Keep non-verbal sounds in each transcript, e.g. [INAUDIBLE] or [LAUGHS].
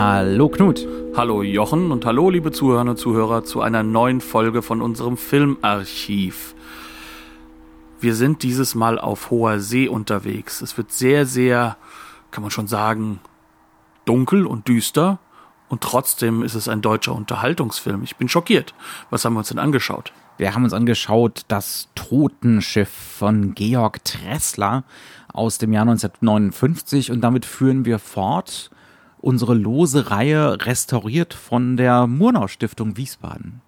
Hallo Knut. Hallo Jochen und hallo liebe Zuhörerinnen und Zuhörer zu einer neuen Folge von unserem Filmarchiv. Wir sind dieses Mal auf hoher See unterwegs. Es wird sehr, sehr, kann man schon sagen, dunkel und düster. Und trotzdem ist es ein deutscher Unterhaltungsfilm. Ich bin schockiert. Was haben wir uns denn angeschaut? Wir haben uns angeschaut das Totenschiff von Georg Tressler aus dem Jahr 1959 und damit führen wir fort unsere lose Reihe restauriert von der Murnau Stiftung Wiesbaden.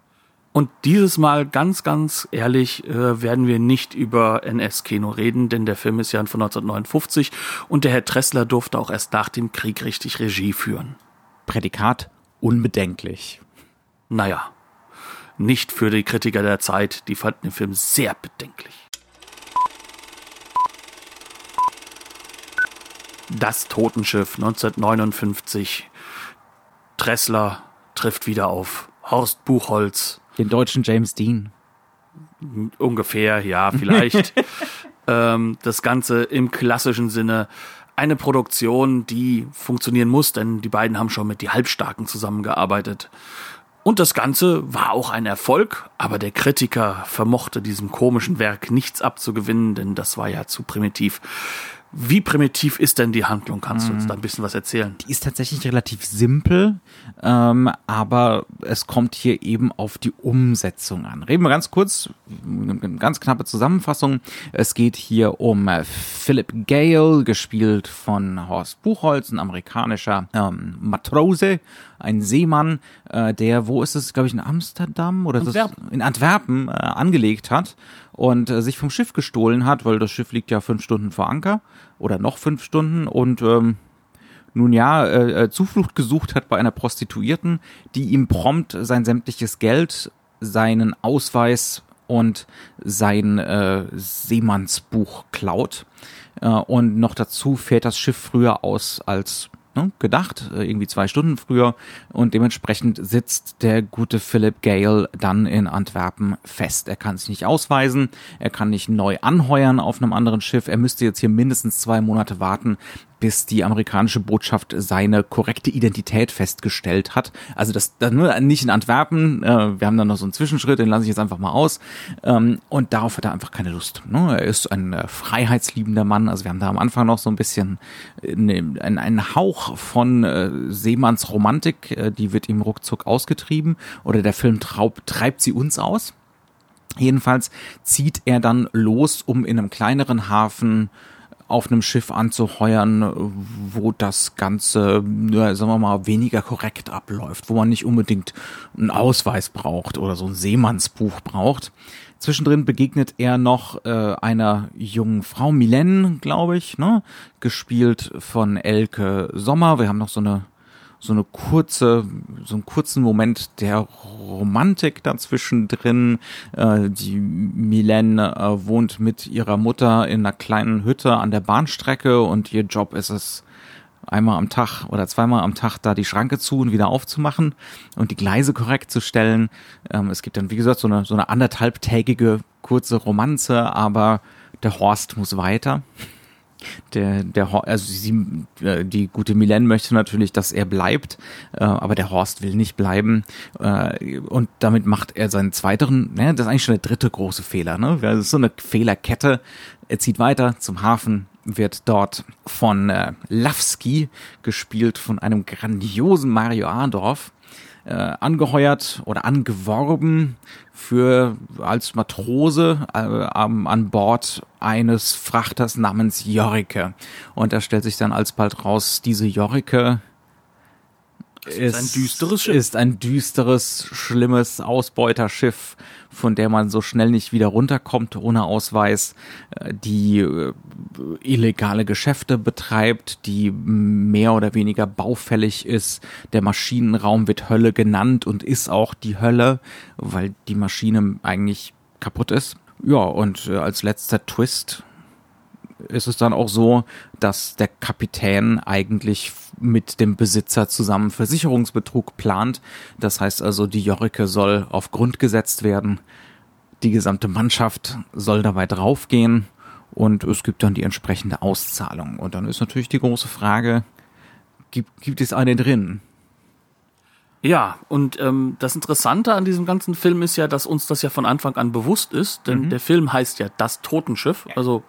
Und dieses Mal ganz, ganz ehrlich äh, werden wir nicht über NS-Kino reden, denn der Film ist ja von 1959 und der Herr Tressler durfte auch erst nach dem Krieg richtig Regie führen. Prädikat unbedenklich. Naja, nicht für die Kritiker der Zeit, die fanden den Film sehr bedenklich. Das Totenschiff 1959. Tressler trifft wieder auf Horst Buchholz. Den deutschen James Dean. Ungefähr, ja, vielleicht. [LAUGHS] ähm, das Ganze im klassischen Sinne. Eine Produktion, die funktionieren muss, denn die beiden haben schon mit die Halbstarken zusammengearbeitet. Und das Ganze war auch ein Erfolg, aber der Kritiker vermochte diesem komischen Werk nichts abzugewinnen, denn das war ja zu primitiv. Wie primitiv ist denn die Handlung? Kannst du uns da ein bisschen was erzählen? Die ist tatsächlich relativ simpel, ähm, aber es kommt hier eben auf die Umsetzung an. Reden wir ganz kurz, eine ganz knappe Zusammenfassung. Es geht hier um Philip Gale, gespielt von Horst Buchholz, ein amerikanischer ähm, Matrose, ein Seemann, äh, der, wo ist es, glaube ich, in Amsterdam oder Antwerpen. in Antwerpen äh, angelegt hat und äh, sich vom Schiff gestohlen hat, weil das Schiff liegt ja fünf Stunden vor Anker oder noch fünf Stunden und ähm, nun ja, äh, äh, Zuflucht gesucht hat bei einer Prostituierten, die ihm prompt sein sämtliches Geld, seinen Ausweis und sein äh, Seemannsbuch klaut. Äh, und noch dazu fährt das Schiff früher aus als ne, gedacht, äh, irgendwie zwei Stunden früher. Und dementsprechend sitzt der gute Philip Gale dann in Antwerpen fest. Er kann sich nicht ausweisen, er kann nicht neu anheuern auf einem anderen Schiff. Er müsste jetzt hier mindestens zwei Monate warten, bis die amerikanische Botschaft seine korrekte Identität festgestellt hat. Also das, das nur nicht in Antwerpen. Äh, wir haben dann noch so einen Zwischenschritt, den lasse ich jetzt einfach mal aus. Ähm, und darauf hat er einfach keine Lust. Ne? Er ist ein äh, freiheitsliebender Mann. Also wir haben da am Anfang noch so ein bisschen eine, ein, einen Hauch von äh, Seemanns Romantik. Äh, die wird ihm ruckzuck ausgetrieben. Oder der Film traub, treibt sie uns aus. Jedenfalls zieht er dann los, um in einem kleineren Hafen auf einem Schiff anzuheuern, wo das Ganze, ja, sagen wir mal, weniger korrekt abläuft, wo man nicht unbedingt einen Ausweis braucht oder so ein Seemannsbuch braucht. Zwischendrin begegnet er noch äh, einer jungen Frau, Milene, glaube ich, ne? gespielt von Elke Sommer. Wir haben noch so eine so eine kurze, so einen kurzen Moment der Romantik dazwischen drin. Äh, die Milene äh, wohnt mit ihrer Mutter in einer kleinen Hütte an der Bahnstrecke und ihr Job ist es, einmal am Tag oder zweimal am Tag da die Schranke zu und wieder aufzumachen und die Gleise korrekt zu stellen. Ähm, es gibt dann, wie gesagt, so eine, so eine anderthalbtägige kurze Romanze, aber der Horst muss weiter der, der, also sie, äh, die gute Milene möchte natürlich, dass er bleibt, äh, aber der Horst will nicht bleiben äh, und damit macht er seinen zweiten, ne, das ist eigentlich schon der dritte große Fehler, ne, das ist so eine Fehlerkette. Er zieht weiter zum Hafen, wird dort von äh, Lawski gespielt von einem grandiosen Mario Adorf äh, angeheuert oder angeworben für als Matrose äh, an Bord eines Frachters namens Jorike. Und da stellt sich dann alsbald raus, diese Jorike Es ist ein düsteres Schiff. Ist ein düsteres, schlimmes Ausbeuterschiff, von der man so schnell nicht wieder runterkommt ohne Ausweis, äh, die äh, illegale Geschäfte betreibt, die mehr oder weniger baufällig ist. Der Maschinenraum wird Hölle genannt und ist auch die Hölle, weil die Maschine eigentlich kaputt ist. Ja, und äh, als letzter Twist ist es dann auch so, dass der Kapitän eigentlich mit dem Besitzer zusammen Versicherungsbetrug plant. Das heißt also, die Jorike soll auf Grund gesetzt werden. Die gesamte Mannschaft soll dabei draufgehen und es gibt dann die entsprechende Auszahlung. Und dann ist natürlich die große Frage, gibt, gibt es eine drin? Ja, und ähm, das Interessante an diesem ganzen Film ist ja, dass uns das ja von Anfang an bewusst ist, denn mhm. der Film heißt ja Das Totenschiff. Also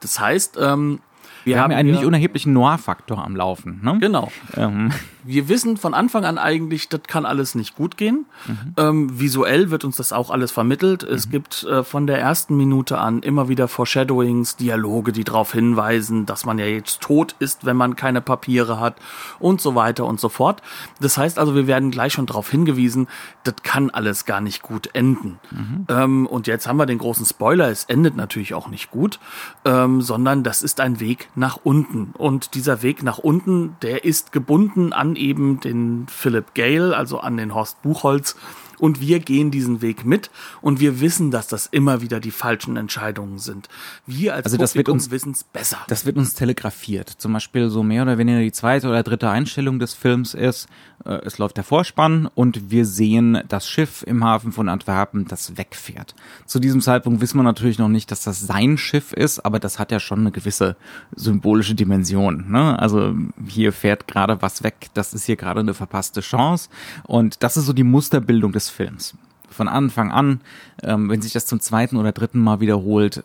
das heißt, ähm, wir, wir haben ja einen nicht unerheblichen Noir-Faktor am Laufen. Ne? Genau. Ähm. Wir wissen von Anfang an eigentlich, das kann alles nicht gut gehen. Mhm. Ähm, visuell wird uns das auch alles vermittelt. Mhm. Es gibt äh, von der ersten Minute an immer wieder Foreshadowings, Dialoge, die darauf hinweisen, dass man ja jetzt tot ist, wenn man keine Papiere hat und so weiter und so fort. Das heißt also, wir werden gleich schon darauf hingewiesen, das kann alles gar nicht gut enden. Mhm. Ähm, und jetzt haben wir den großen Spoiler, es endet natürlich auch nicht gut, ähm, sondern das ist ein Weg nach unten. Und dieser Weg nach unten, der ist gebunden an eben den Philip Gale, also an den Horst Buchholz, und wir gehen diesen Weg mit und wir wissen, dass das immer wieder die falschen Entscheidungen sind. Wir als also das Publikum wissen es besser. Das wird uns telegrafiert. Zum Beispiel so mehr oder weniger die zweite oder dritte Einstellung des Films ist, äh, es läuft der Vorspann und wir sehen das Schiff im Hafen von Antwerpen, das wegfährt. Zu diesem Zeitpunkt wissen wir natürlich noch nicht, dass das sein Schiff ist, aber das hat ja schon eine gewisse symbolische Dimension. Ne? Also hier fährt gerade was weg, das ist hier gerade eine verpasste Chance und das ist so die Musterbildung des Films. Von Anfang an, ähm, wenn sich das zum zweiten oder dritten Mal wiederholt, äh,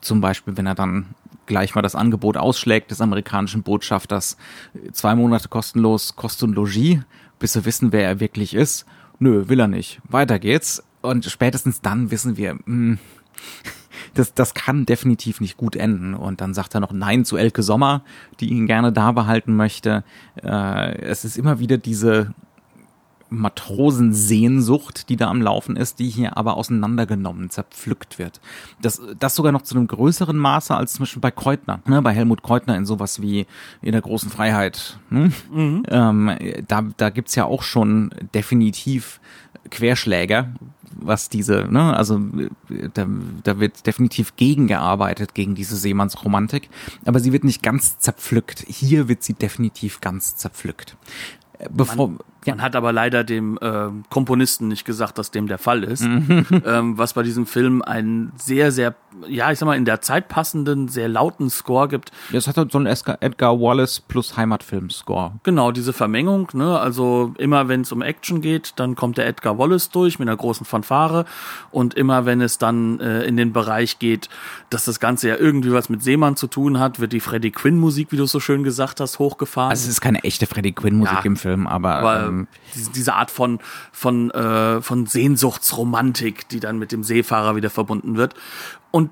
zum Beispiel, wenn er dann gleich mal das Angebot ausschlägt des amerikanischen Botschafters, zwei Monate kostenlos Kost und Logis, bis wir wissen, wer er wirklich ist. Nö, will er nicht. Weiter geht's. Und spätestens dann wissen wir, mh, hm, [LAUGHS] das, das kann definitiv nicht gut enden. Und dann sagt er noch Nein zu Elke Sommer, die ihn gerne da behalten möchte. Äh, es ist immer wieder diese Matrosensehnsucht, die da am Laufen ist, die hier aber auseinandergenommen, zerpflückt wird. Das, das sogar noch zu einem größeren Maße als zum Beispiel bei Kreutner, ne? bei Helmut Kreutner in sowas wie in der großen Freiheit. Ne? Mhm. Ähm, da, da gibt's ja auch schon definitiv Querschläger, was diese, ne, also da, da wird definitiv gegengearbeitet gegen diese Seemannsromantik, aber sie wird nicht ganz zerpflückt. Hier wird sie definitiv ganz zerpflückt. Bevor, man. Man hat aber leider dem äh, Komponisten nicht gesagt, dass dem der Fall ist. Mhm. [LAUGHS] ähm, was bei diesem Film einen sehr, sehr, ja, ich sag mal, in der Zeit passenden, sehr lauten Score gibt. Das hat halt so einen Edgar Wallace plus Heimatfilm-Score. Genau, diese Vermengung, ne? Also immer wenn es um Action geht, dann kommt der Edgar Wallace durch mit einer großen Fanfare. Und immer wenn es dann äh, in den Bereich geht, dass das Ganze ja irgendwie was mit Seemann zu tun hat, wird die Freddie Quinn-Musik, wie du es so schön gesagt hast, hochgefahren. Also es ist keine echte Freddie Quinn-Musik ja, im Film. Aber, aber ähm, diese Art von von äh, von Sehnsuchtsromantik, die dann mit dem Seefahrer wieder verbunden wird. Und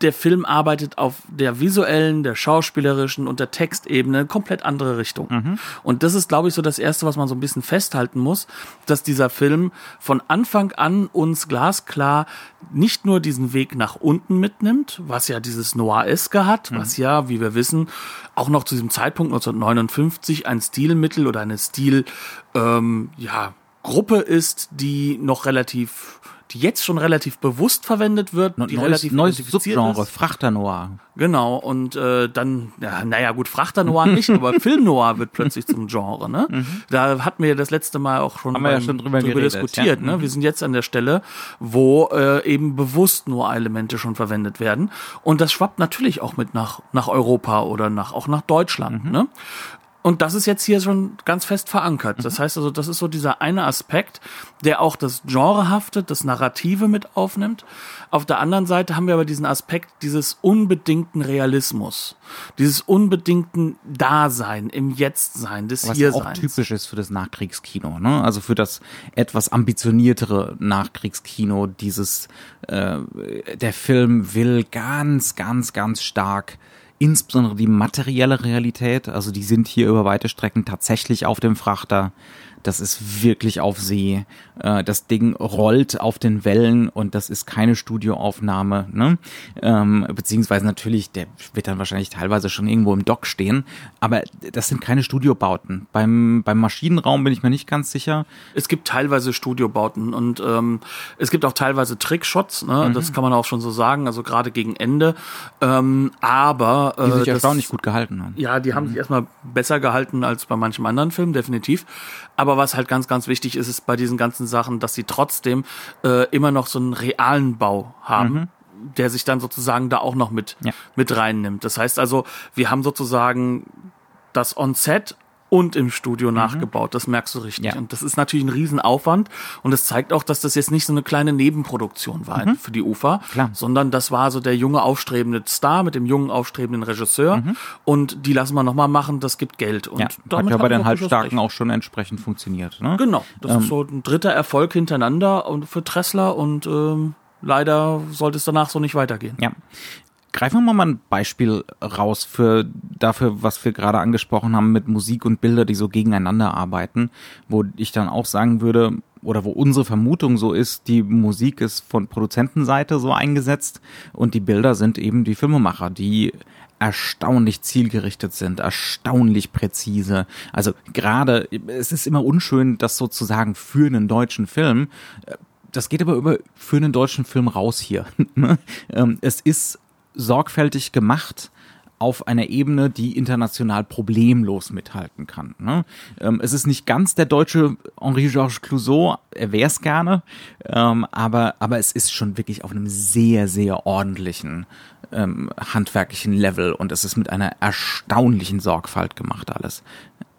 der Film arbeitet auf der visuellen, der schauspielerischen und der Textebene komplett andere Richtung. Mhm. Und das ist, glaube ich, so das Erste, was man so ein bisschen festhalten muss, dass dieser Film von Anfang an uns glasklar nicht nur diesen Weg nach unten mitnimmt, was ja dieses Noir-eske hat, mhm. was ja, wie wir wissen, auch noch zu diesem Zeitpunkt 1959 ein Stilmittel oder eine Stil, ähm, ja, Gruppe ist, die noch relativ die jetzt schon relativ bewusst verwendet wird, die neues, relativ neues Subgenre, Frachter Noir. Genau, und äh, dann, ja, naja gut, Frachter Noir nicht, aber [LAUGHS] Film Noir wird plötzlich zum Genre. Ne? Mhm. Da hatten wir das letzte Mal auch schon, Haben wir ja schon drüber, drüber geredet, diskutiert. Ja. Ne? Mhm. Wir sind jetzt an der Stelle, wo äh, eben bewusst Noir-Elemente schon verwendet werden. Und das schwappt natürlich auch mit nach, nach Europa oder nach, auch nach Deutschland. Mhm. Ne? Und das ist jetzt hier schon ganz fest verankert. Das mhm. heißt also, das ist so dieser eine Aspekt, der auch das Genre haftet, das Narrative mit aufnimmt. Auf der anderen Seite haben wir aber diesen Aspekt dieses unbedingten Realismus, dieses unbedingten Dasein, im Jetztsein, des Was Hierseins. Was auch typisch ist für das Nachkriegskino, ne? Also für das etwas ambitioniertere Nachkriegskino, dieses, äh, der Film will ganz, ganz, ganz stark insbesondere die materielle Realität. Also die sind hier über weite Strecken tatsächlich auf dem Frachter. Das ist wirklich auf See. Äh, das Ding rollt auf den Wellen und das ist keine Studioaufnahme. Ne? Ähm, beziehungsweise natürlich, der wird dann wahrscheinlich teilweise schon irgendwo im Dock stehen. Aber das sind keine Studiobauten. Beim, beim Maschinenraum bin ich mir nicht ganz sicher. Es gibt teilweise Studiobauten und ähm, es gibt auch teilweise Trickshots. Ne? Mhm. Das kann man auch schon so sagen. Also gerade gegen Ende. Ähm, aber äh, die sich erstaunlich gut gehalten haben. Ja, die haben mhm. sich erstmal besser gehalten als bei manchem anderen Film, definitiv. Aber was halt ganz, ganz wichtig ist, ist bei diesen ganzen Sachen, dass sie trotzdem äh, immer noch so einen realen Bau haben. Mhm der sich dann sozusagen da auch noch mit, ja. mit reinnimmt. Das heißt also, wir haben sozusagen das On-Set und im Studio mhm. nachgebaut. Das merkst du richtig. Ja. Und das ist natürlich ein Riesenaufwand. Und es zeigt auch, dass das jetzt nicht so eine kleine Nebenproduktion war mhm. für die UFA, Klar. sondern das war so der junge aufstrebende Star mit dem jungen aufstrebenden Regisseur. Mhm. Und die lassen wir nochmal machen. Das gibt Geld. Und ja, hat ja bei den Halbstarken auch schon entsprechend funktioniert. Ne? Genau. Das ähm. ist so ein dritter Erfolg hintereinander und für Tressler und ähm, leider sollte es danach so nicht weitergehen. Ja. Greifen wir mal ein Beispiel raus für dafür, was wir gerade angesprochen haben mit Musik und Bilder, die so gegeneinander arbeiten, wo ich dann auch sagen würde, oder wo unsere Vermutung so ist, die Musik ist von Produzentenseite so eingesetzt und die Bilder sind eben die Filmemacher, die erstaunlich zielgerichtet sind, erstaunlich präzise. Also gerade, es ist immer unschön, das sozusagen für einen deutschen Film. Das geht aber über für einen deutschen Film raus hier. [LAUGHS] Ne? Ähm, es ist sorgfältig gemacht auf einer Ebene, die international problemlos mithalten kann. Ne? Ähm, es ist nicht ganz der deutsche Henri-Georges Clouseau, er wäre es gerne, ähm, aber, aber es ist schon wirklich auf einem sehr, sehr ordentlichen ähm, handwerklichen Level und es ist mit einer erstaunlichen Sorgfalt gemacht alles.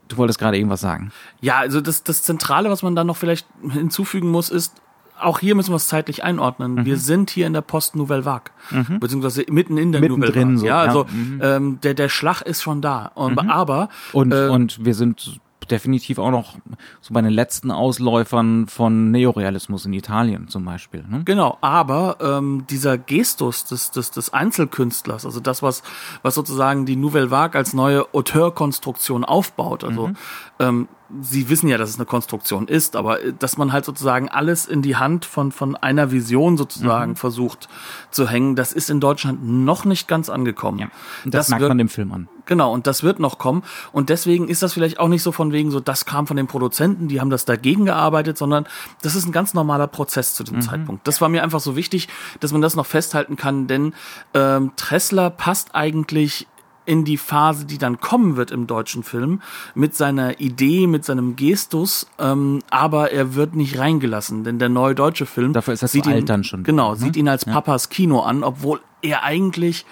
Du wolltest gerade irgendwas sagen. Ja, also das, das Zentrale, was man da noch vielleicht hinzufügen muss, ist, auch hier müssen wir es zeitlich einordnen. Mhm. Wir sind hier in der Post-Nouvelle Vague, mhm. beziehungsweise mitten in der Nouvelle Vague. So, ja, also mhm. ähm, der, der Schlag ist schon da. Und, mhm. Aber und, äh, und wir sind definitiv auch noch so bei den letzten Ausläufern von Neorealismus in Italien zum Beispiel. Ne? Genau, aber ähm, dieser Gestus des, des, des Einzelkünstlers, also das, was, was sozusagen die Nouvelle Vague als neue Auteurkonstruktion aufbaut, also mhm. ähm, Sie wissen ja, dass es eine Konstruktion ist, aber äh, dass man halt sozusagen alles in die Hand von, von einer Vision sozusagen mhm. versucht zu hängen, das ist in Deutschland noch nicht ganz angekommen. Ja, das, das merkt wird, man dem Film an. Genau, und das wird noch kommen. Und deswegen ist das vielleicht auch nicht so von wegen so, das kam von den Produzenten, die haben das dagegen gearbeitet, sondern das ist ein ganz normaler Prozess zu dem mhm. Zeitpunkt. Das war mir einfach so wichtig, dass man das noch festhalten kann, denn ähm, Tressler passt eigentlich in die Phase, die dann kommen wird im deutschen Film, mit seiner Idee, mit seinem Gestus, ähm, aber er wird nicht reingelassen, denn der neue deutsche Film Dafür ist er sieht ihn, dann schon. Genau, ne? sieht ihn als Papas Kino an, obwohl er eigentlich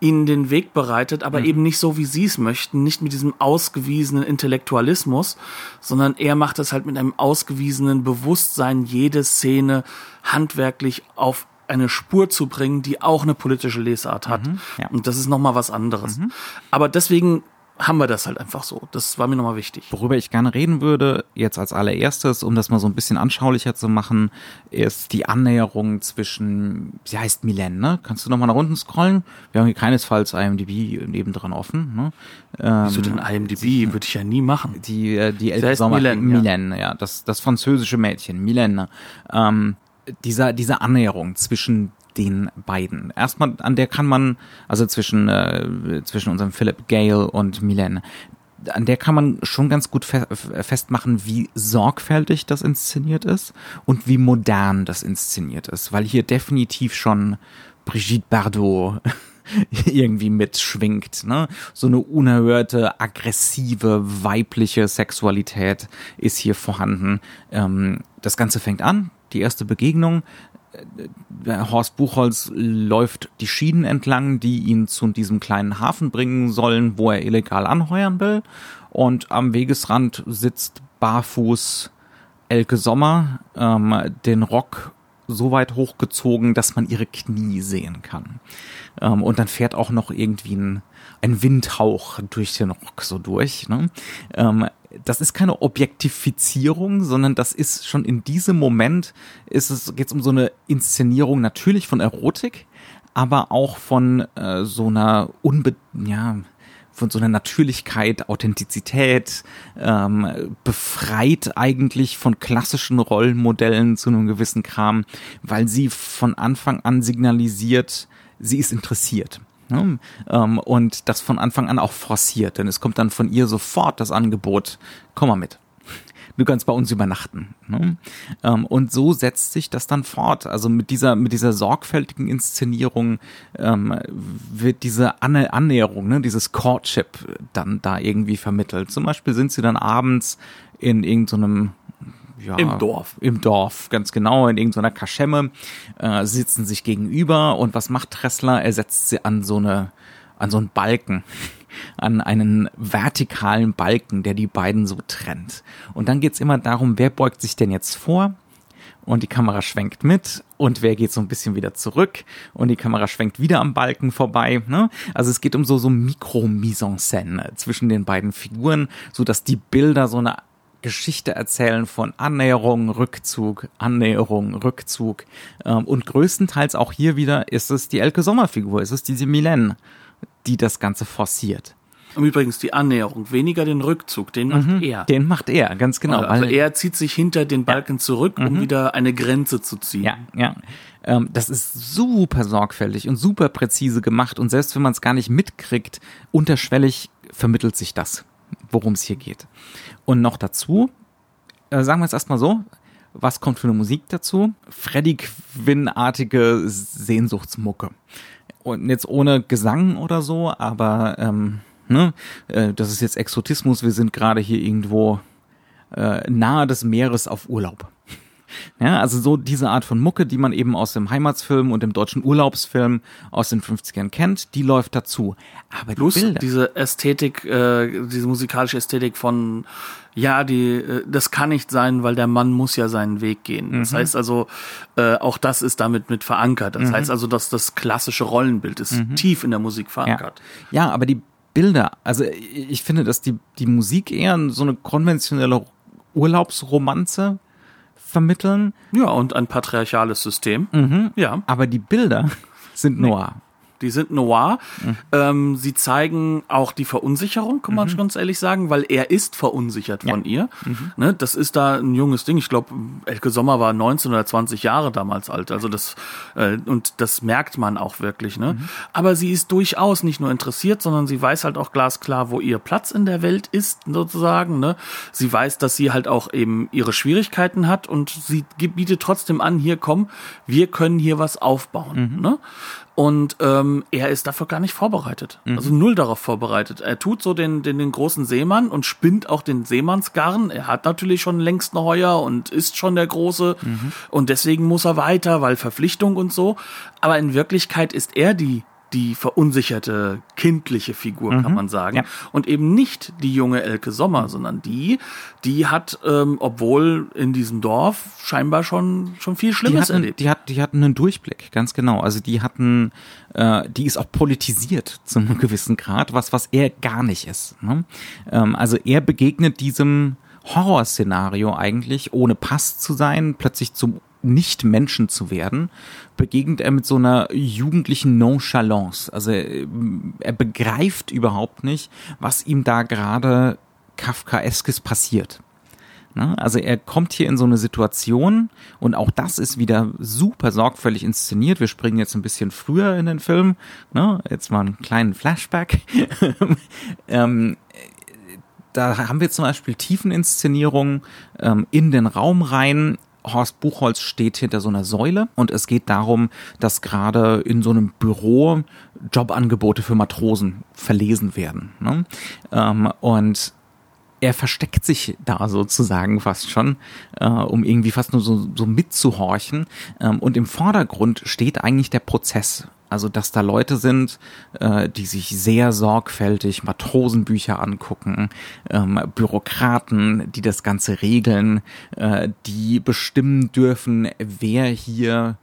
ihnen den Weg bereitet, aber mhm. eben nicht so, wie sie es möchten, nicht mit diesem ausgewiesenen Intellektualismus, sondern er macht es halt mit einem ausgewiesenen Bewusstsein, jede Szene handwerklich auf eine Spur zu bringen, die auch eine politische Lesart hat. Mhm, ja. Und das ist nochmal was anderes. Mhm. Aber deswegen haben wir das halt einfach so. Das war mir nochmal wichtig. Worüber ich gerne reden würde, jetzt als allererstes, um das mal so ein bisschen anschaulicher zu machen, ist die Annäherung zwischen, sie heißt Milen, ne? Kannst du nochmal nach unten scrollen? Wir haben hier keinesfalls IMDb nebendran offen, ne? Ähm, Wieso denn IMDb? Würde ich ja nie machen. Die, äh, die Elke Sommer, Milen, Milen, ja. ja. das, das französische Mädchen, Milene. Ähm, dieser, diese Annäherung zwischen den beiden. Erstmal, an der kann man, also zwischen, äh, zwischen unserem Philip Gale und Milen, an der kann man schon ganz gut fe festmachen, wie sorgfältig das inszeniert ist und wie modern das inszeniert ist, weil hier definitiv schon Brigitte Bardot [LAUGHS] irgendwie mitschwingt. Ne? So eine unerhörte, aggressive, weibliche Sexualität ist hier vorhanden. Ähm, das Ganze fängt an die erste Begegnung. Horst Buchholz läuft die Schienen entlang, die ihn zu diesem kleinen Hafen bringen sollen, wo er illegal anheuern will. Und am Wegesrand sitzt barfuß Elke Sommer, ähm, den Rock so weit hochgezogen, dass man ihre Knie sehen kann. Ähm, und dann fährt auch noch irgendwie ein, ein Windhauch durch den Rock so durch. Ne? Ähm, das ist keine Objektifizierung, sondern das ist schon in diesem Moment ist es geht's um so eine Inszenierung natürlich von Erotik, aber auch von äh, so einer unbe ja, von so einer Natürlichkeit, Authentizität, ähm, befreit eigentlich von klassischen Rollenmodellen zu einem gewissen Kram, weil sie von Anfang an signalisiert, sie ist interessiert. Ne? Ähm, und das von Anfang an auch forciert, denn es kommt dann von ihr sofort das Angebot, komm mal mit du kannst bei uns übernachten. Ne? Ähm, und so setzt sich das dann fort. Also mit dieser, mit dieser sorgfältigen Inszenierung ähm, wird diese Anne Annäherung, ne, dieses Courtship dann da irgendwie vermittelt. Zum Beispiel sind sie dann abends in irgendeinem ja, Im Dorf. Im Dorf, ganz genau, in irgendeiner Kaschemme, äh, sitzen sich gegenüber und was macht Tressler? Er setzt sie an so eine, an so einen Balken an einen vertikalen Balken, der die beiden so trennt. Und dann geht's immer darum, wer beugt sich denn jetzt vor? Und die Kamera schwenkt mit und wer geht so ein bisschen wieder zurück und die Kamera schwenkt wieder am Balken vorbei. Ne? Also es geht um so so Mikro-Mise-en-Scène zwischen den beiden Figuren, so dass die Bilder so eine Geschichte erzählen von Annäherung, Rückzug, Annäherung, Rückzug. Ähm, und größtenteils auch hier wieder ist es die Elke Sommer-Figur, ist es diese Milene, die das Ganze forciert. Und übrigens die Annäherung, weniger den Rückzug, den macht mhm, er. Den macht er, ganz genau. Also er zieht sich hinter den Balken ja. zurück, um mhm. wieder eine Grenze zu ziehen. Ja, ja. Ähm, das ist super sorgfältig und super präzise gemacht und selbst wenn man es gar nicht mitkriegt, unterschwellig vermittelt sich das, worum es hier geht. Und noch dazu, äh, sagen wir es erstmal so, was kommt für eine Musik dazu? Freddy Quinn-artige Sehnsuchtsmucke und jetzt ohne Gesang oder so, aber ähm, ne, äh, das ist jetzt Exotismus, wir sind gerade hier irgendwo äh, nahe des Meeres auf Urlaub. [LAUGHS] Ja, also so diese Art von Mucke, die man eben aus dem Heimatsfilm und dem deutschen Urlaubsfilm aus den 50ern kennt, die läuft dazu. Aber die Plus Bilder. diese Ästhetik, äh, diese musikalische Ästhetik von ja, die, äh, das kann nicht sein, weil der Mann muss ja seinen Weg gehen. Das mhm. heißt also, äh, auch das ist damit mit verankert. Das mhm. heißt also, dass das klassische Rollenbild ist mhm. tief in der Musik verankert. Ja. ja, aber die Bilder, also ich finde, dass die, die Musik eher so eine konventionelle Urlaubsromanze vermitteln. Ja, und ein patriarchales System. Mhm. Ja. Aber die Bilder sind noir. Die sind noir. Mhm. Ähm, sie zeigen auch die Verunsicherung, kann man mhm. ganz ehrlich sagen, weil er ist verunsichert von ja. ihr. Mhm. Ne, das ist da ein junges Ding. Ich glaube, Elke Sommer war 19 oder 20 Jahre damals alt. Also das äh, und das merkt man auch wirklich. Ne? Mhm. Aber sie ist durchaus nicht nur interessiert, sondern sie weiß halt auch glasklar, wo ihr Platz in der Welt ist, sozusagen. Ne? Sie weiß, dass sie halt auch eben ihre Schwierigkeiten hat und sie bietet trotzdem an, hier komm, wir können hier was aufbauen. Mhm. Ne? Und ähm, er ist dafür gar nicht vorbereitet. Mhm. Also null darauf vorbereitet. Er tut so den, den, den großen Seemann und spinnt auch den Seemannsgarn. Er hat natürlich schon längst ein Heuer und ist schon der Große. Mhm. Und deswegen muss er weiter, weil Verpflichtung und so. Aber in Wirklichkeit ist er die die verunsicherte kindliche Figur, mhm. kann man sagen. Ja. Und eben nicht die junge Elke Sommer, sondern die, die hat, ähm, obwohl in diesem Dorf scheinbar schon, schon viel Schlimmes die hatten, erlebt. Die, hat, die hatten einen Durchblick, ganz genau. Also die hatten, äh, die ist auch politisiert zu einem [LAUGHS] gewissen Grad, was, was er gar nicht ist. Ne? Ähm, also er begegnet diesem Horrorszenario eigentlich, ohne Pass zu sein, plötzlich zum nicht-Menschen zu werden, begegnet er mit so einer jugendlichen Nonchalance. Also er begreift überhaupt nicht, was ihm da gerade Kafkaeskes passiert. Ne? Also er kommt hier in so eine Situation und auch das ist wieder super sorgfältig inszeniert. Wir springen jetzt ein bisschen früher in den Film. Ne? Jetzt mal einen kleinen Flashback. [LAUGHS] ähm, da haben wir zum Beispiel Tiefeninszenierungen ähm, in den Raum rein. Horst Buchholz steht hinter so einer Säule und es geht darum, dass gerade in so einem Büro Jobangebote für Matrosen verlesen werden. Ne? Ähm, und er versteckt sich da sozusagen fast schon, äh, um irgendwie fast nur so, so mitzuhorchen. Ähm, und im Vordergrund steht eigentlich der Prozess. Also, dass da Leute sind, äh, die sich sehr sorgfältig Matrosenbücher angucken, ähm, Bürokraten, die das Ganze regeln, äh, die bestimmen dürfen, wer hier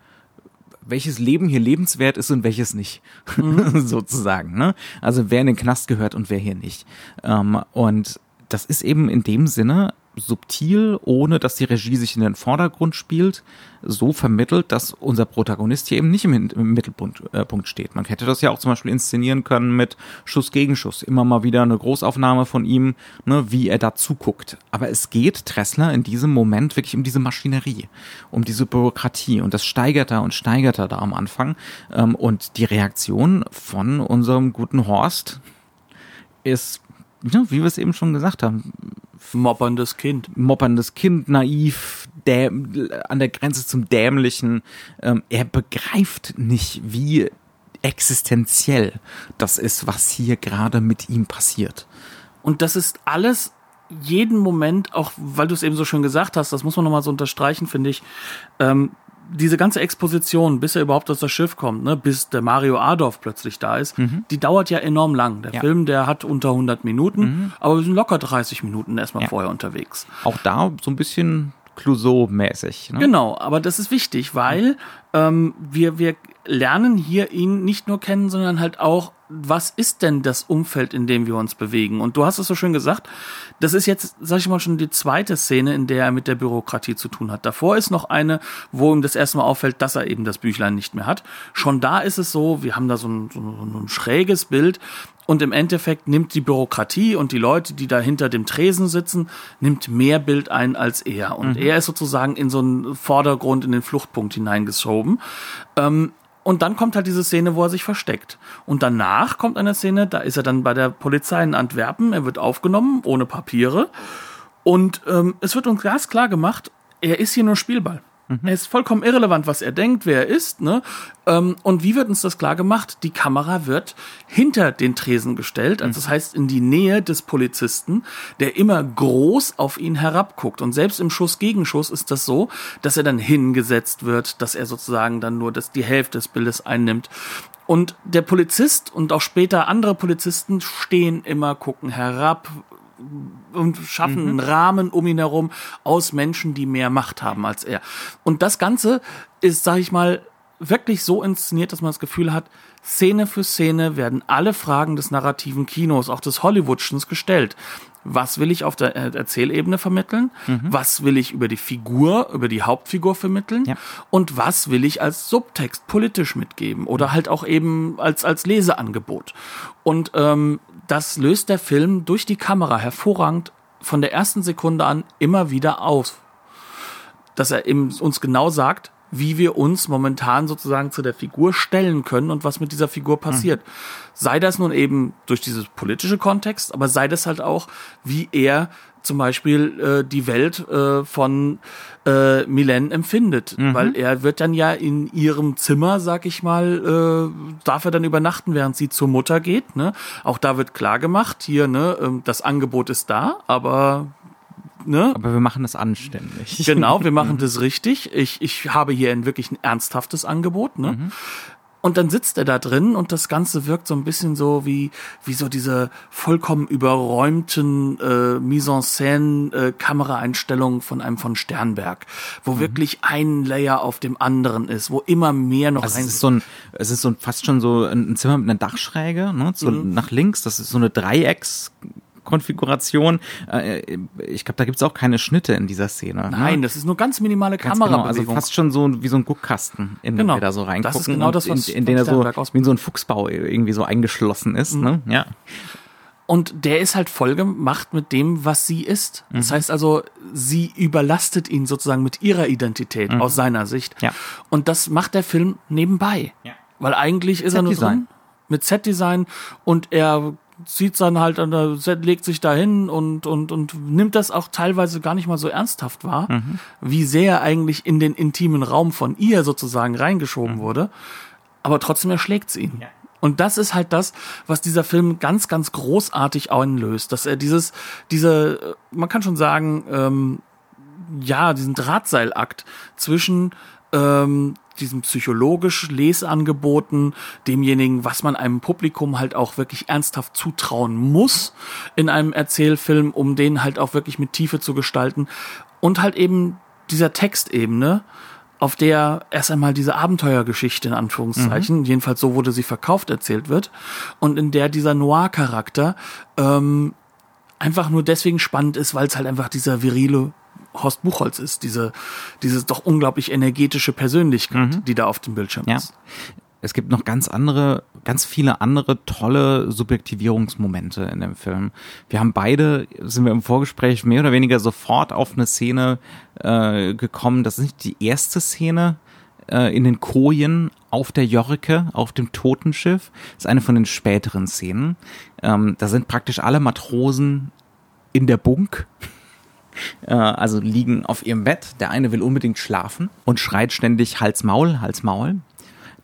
welches Leben hier lebenswert ist und welches nicht, mhm. [LAUGHS] sozusagen. Ne? Also wer in den Knast gehört und wer hier nicht. Ähm, und das ist eben in dem Sinne subtil, ohne dass die Regie sich in den Vordergrund spielt, so vermittelt, dass unser Protagonist hier eben nicht im, im Mittelpunkt äh, steht. Man hätte das ja auch zum Beispiel inszenieren können mit Schuss gegen Schuss. Immer mal wieder eine Großaufnahme von ihm, ne, wie er da zuguckt. Aber es geht Tressler in diesem Moment wirklich um diese Maschinerie, um diese Bürokratie. Und das steigert er und steigert er da am Anfang. Ähm, und die Reaktion von unserem guten Horst ist ja, wie wir es eben schon gesagt haben, Mopperndes Kind. mopperndes Kind, naiv, däm an der Grenze zum Dämlichen. Ähm, er begreift nicht, wie existenziell das ist, was hier gerade mit ihm passiert. Und das ist alles jeden Moment, auch weil du es eben so schön gesagt hast, das muss man nochmal so unterstreichen, finde ich, ähm, diese ganze Exposition, bis er überhaupt aus das Schiff kommt, ne, bis der Mario Adolf plötzlich da ist, die dauert ja enorm lang. Der Ja. Film, der hat unter 100 Minuten, aber wir sind locker 30 Minuten erstmal Ja. vorher unterwegs. Auch da so ein bisschen Clouseau-mäßig. Ne? Genau, aber das ist wichtig, weil ähm, wir, wir lernen hier ihn nicht nur kennen, sondern halt auch, was ist denn das Umfeld, in dem wir uns bewegen? Und du hast es so schön gesagt, das ist jetzt, sag ich mal, schon die zweite Szene, in der er mit der Bürokratie zu tun hat. Davor ist noch eine, wo ihm das erste Mal auffällt, dass er eben das Büchlein nicht mehr hat. Schon da ist es so, wir haben da so ein, so ein, schräges Bild, und im Endeffekt nimmt die Bürokratie und die Leute, die da hinter dem Tresen sitzen, nimmt mehr Bild ein als er. Und er ist sozusagen in so einen Vordergrund, in den Fluchtpunkt hineingeschoben. Ähm, und dann kommt halt diese Szene, wo er sich versteckt. Und danach kommt eine Szene, da ist er dann bei der Polizei in Antwerpen, er wird aufgenommen, ohne Papiere. Und ähm, es wird uns ganz klar gemacht, er ist hier nur Spielball. Er ist vollkommen irrelevant, was er denkt, wer er ist. Ne? Ähm, und wie wird uns das klar gemacht? Die Kamera wird hinter den Tresen gestellt, also das heißt in die Nähe des Polizisten, der immer groß auf ihn herabguckt. Und selbst im Schuss-Gegenschuss ist das so, dass er dann hingesetzt wird, dass er sozusagen dann nur das, die Hälfte des Bildes einnimmt. Und der Polizist und auch später andere Polizisten stehen immer, gucken herab, und schaffen einen Rahmen um ihn herum aus Menschen, die mehr Macht haben als er. Und das Ganze ist, sag ich mal, wirklich so inszeniert, dass man das Gefühl hat, Szene für Szene werden alle Fragen des narrativen Kinos, auch des Hollywoodschens gestellt. Was will ich auf der äh, Erzählebene vermitteln? Was will ich über die Figur, über die Hauptfigur vermitteln? Ja. Und was will ich als Subtext politisch mitgeben? Oder halt auch eben als, als Leseangebot? Und ähm, das löst der Film durch die Kamera hervorragend von der ersten Sekunde an immer wieder auf. Dass er uns genau sagt, wie wir uns momentan sozusagen zu der Figur stellen können und was mit dieser Figur passiert. Sei das nun eben durch dieses politische Kontext, aber sei das halt auch, wie er zum Beispiel äh, die Welt äh, von äh, Milen empfindet. Weil er wird dann ja in ihrem Zimmer, sag ich mal, äh, darf er dann übernachten, während sie zur Mutter geht. Ne? Auch da wird klar gemacht, hier, ne, ähm, das Angebot ist da, aber ne, Aber wir machen das anständig. Genau, wir [LAUGHS] machen das richtig. Ich, ich habe hier ein wirklich ein ernsthaftes Angebot, ne? Und dann sitzt er da drin und das Ganze wirkt so ein bisschen so wie, wie so diese vollkommen überräumten äh, Mise en scène äh, Kameraeinstellungen von einem von Sternberg, wo wirklich ein Layer auf dem anderen ist, wo immer mehr noch Also rein es ist so ein, es ist so ein, fast schon so ein ein Zimmer mit einer Dachschräge, ne, so nach links. Das ist so eine Dreiecks. Konfiguration. Äh, Ich glaube, da gibt's auch keine Schnitte in dieser Szene. Nein, ne? das ist nur ganz minimale Ganz genau, also fast schon so wie so ein Guckkasten, in den Genau. wir da so reingucken. Das ist genau das, was in, in den er so wie in so ein Fuchsbau irgendwie so eingeschlossen ist. Ne? Ja. Und der ist halt voll gemacht mit dem, was sie ist. Das heißt also, sie überlastet ihn sozusagen mit ihrer Identität aus seiner Sicht. Ja. Und das macht der Film nebenbei. Ja. Weil eigentlich ist er nur drin mit Set-Design und er zieht dann halt an der Set, legt sich dahin und, und, und nimmt das auch teilweise gar nicht mal so ernsthaft wahr, wie sehr er eigentlich in den intimen Raum von ihr sozusagen reingeschoben wurde. Aber trotzdem erschlägt sie ihn. Ja. Und das ist halt das, was dieser Film ganz, ganz großartig einlöst, dass er dieses, diese, äh, man kann schon sagen, ähm, ja, diesen Drahtseilakt zwischen ähm, diesem psychologisch Lesangeboten, demjenigen, was man einem Publikum halt auch wirklich ernsthaft zutrauen muss in einem Erzählfilm, um den halt auch wirklich mit Tiefe zu gestalten. Und halt eben dieser Textebene, auf der erst einmal diese Abenteuergeschichte in Anführungszeichen, jedenfalls so wurde sie verkauft, erzählt wird, und in der dieser Noir-Charakter ähm, einfach nur deswegen spannend ist, weil es halt einfach dieser virile Horst Buchholz ist, diese, diese doch unglaublich energetische Persönlichkeit, die da auf dem Bildschirm Ja. ist. Es gibt noch ganz andere, ganz viele andere tolle Subjektivierungsmomente in dem Film. Wir haben beide, sind wir im Vorgespräch mehr oder weniger sofort auf eine Szene äh, gekommen. Das ist nicht die erste Szene äh, in den Kojen auf der Jorike, auf dem Totenschiff. Das ist eine von den späteren Szenen. Ähm, da sind praktisch alle Matrosen in der Bunk also liegen auf ihrem Bett. Der eine will unbedingt schlafen und schreit ständig Hals Maul, Hals Maul.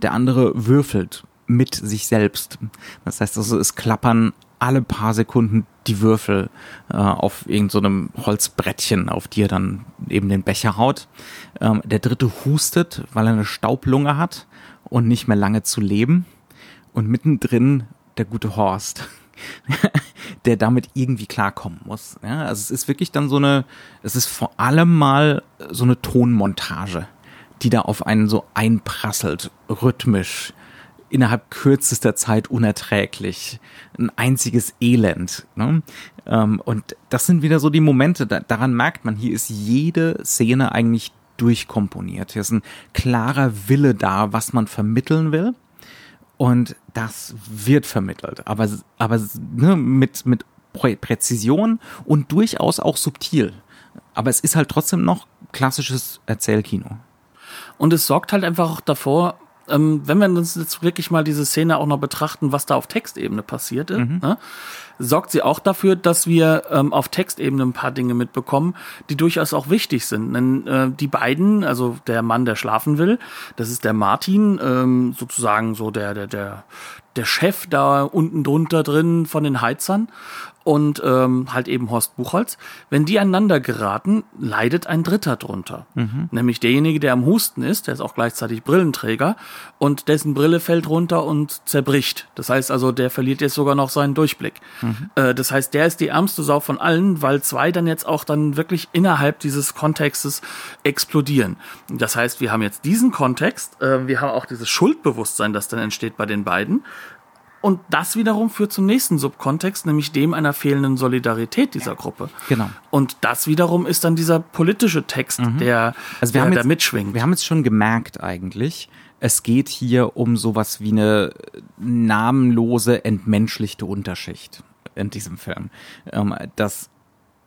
Der andere würfelt mit sich selbst. Das heißt also, es klappern alle paar Sekunden die Würfel äh, auf irgendeinem so Holzbrettchen, auf die er dann eben den Becher haut. Ähm, der dritte hustet, weil er eine Staublunge hat und nicht mehr lange zu leben. Und mittendrin der gute Horst, [LAUGHS] der damit irgendwie klarkommen muss. Ja, also es ist wirklich dann so eine, es ist vor allem mal so eine Tonmontage, die da auf einen so einprasselt, rhythmisch, innerhalb kürzester Zeit unerträglich, ein einziges Elend. Ne? Ähm, und das sind wieder so die Momente, da, daran merkt man, hier ist jede Szene eigentlich durchkomponiert. Hier ist ein klarer Wille da, was man vermitteln will. Und das wird vermittelt, aber, aber ne, mit, mit Prä Präzision und durchaus auch subtil. Aber es ist halt trotzdem noch klassisches Erzählkino. Und es sorgt halt einfach auch davor, ähm, wenn wir uns jetzt wirklich mal diese Szene auch noch betrachten, was da auf Textebene passiert ist, ne, sorgt sie auch dafür, dass wir ähm, auf Textebene ein paar Dinge mitbekommen, die durchaus auch wichtig sind. Denn äh, die beiden, also der Mann, der schlafen will, das ist der Martin, ähm, sozusagen so der, der, der, der Chef da unten drunter drin von den Heizern und ähm, halt eben Horst Buchholz. Wenn die aneinander geraten, leidet ein Dritter drunter. Nämlich derjenige, der am Husten ist, der ist auch gleichzeitig Brillenträger und dessen Brille fällt runter und zerbricht. Das heißt also, der verliert jetzt sogar noch seinen Durchblick. Äh, das heißt, der ist die ärmste Sau von allen, weil zwei dann jetzt auch dann wirklich innerhalb dieses Kontextes explodieren. Das heißt, wir haben jetzt diesen Kontext, äh, wir haben auch dieses Schuldbewusstsein, das dann entsteht bei den beiden. Und das wiederum führt zum nächsten Subkontext, nämlich dem einer fehlenden Solidarität dieser Gruppe. Genau. Und das wiederum ist dann dieser politische Text, der, Also wir der haben da jetzt, mitschwingt. Wir haben jetzt schon gemerkt eigentlich, es geht hier um sowas wie eine namenlose, entmenschlichte Unterschicht in diesem Film. Ähm, das,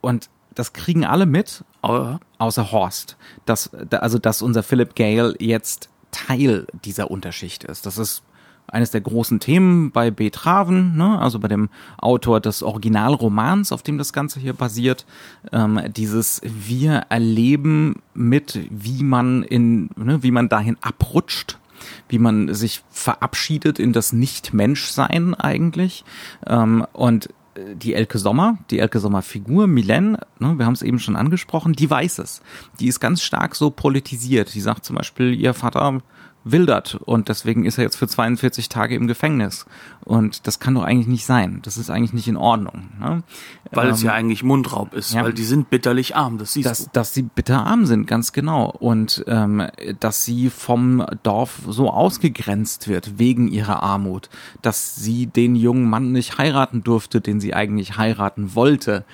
und das kriegen alle mit, außer Horst. Dass, da- also, dass unser Philip Gale jetzt Teil dieser Unterschicht ist. Das ist eines der großen Themen bei B. Traven, ne? also bei dem Autor des Originalromans, auf dem das Ganze hier basiert. Ähm, dieses Wir erleben mit, wie man in, ne, wie man dahin abrutscht wie man sich verabschiedet in das Nicht-Menschsein eigentlich. Ähm, und äh, die Elke Sommer, die Elke Sommer-Figur, Milen, ne, wir haben es eben schon angesprochen, die weiß es. Die ist ganz stark so politisiert. Die sagt zum Beispiel, ihr Vater wildert und deswegen ist er jetzt für 42 Tage im Gefängnis. Und das kann doch eigentlich nicht sein. Das ist eigentlich nicht in Ordnung. Ne? weil es Ähm, ja eigentlich Mundraub ist, ja. weil die sind bitterlich arm, das siehst dass, du. dass sie bitterarm sind, ganz genau. Und ähm, dass sie vom Dorf so ausgegrenzt wird wegen ihrer Armut, dass sie den jungen Mann nicht heiraten durfte, den sie eigentlich heiraten wollte.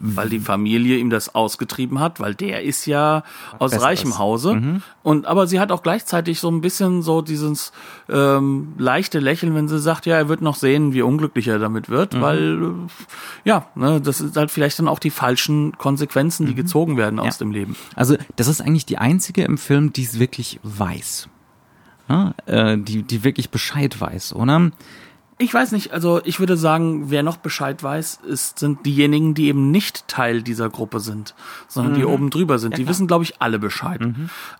Weil die Familie ihm das ausgetrieben hat, weil der ist ja aus Besseres. reichem Hause. Mhm. Und aber sie hat auch gleichzeitig so ein bisschen so dieses ähm, leichte Lächeln, wenn sie sagt, ja, er wird noch sehen, wie unglücklich er damit wird, Mhm. weil äh, ja, ne, das ist halt vielleicht dann auch die falschen Konsequenzen, die gezogen werden aus Mhm. Ja. dem Leben. Also das ist eigentlich die einzige im Film, die es wirklich weiß. Ja, äh, die, die wirklich Bescheid weiß, oder? Ich weiß nicht, also ich würde sagen, wer noch Bescheid weiß, ist, sind diejenigen, die eben nicht Teil dieser Gruppe sind, sondern die oben drüber sind. die wissen, glaube ich, alle Bescheid.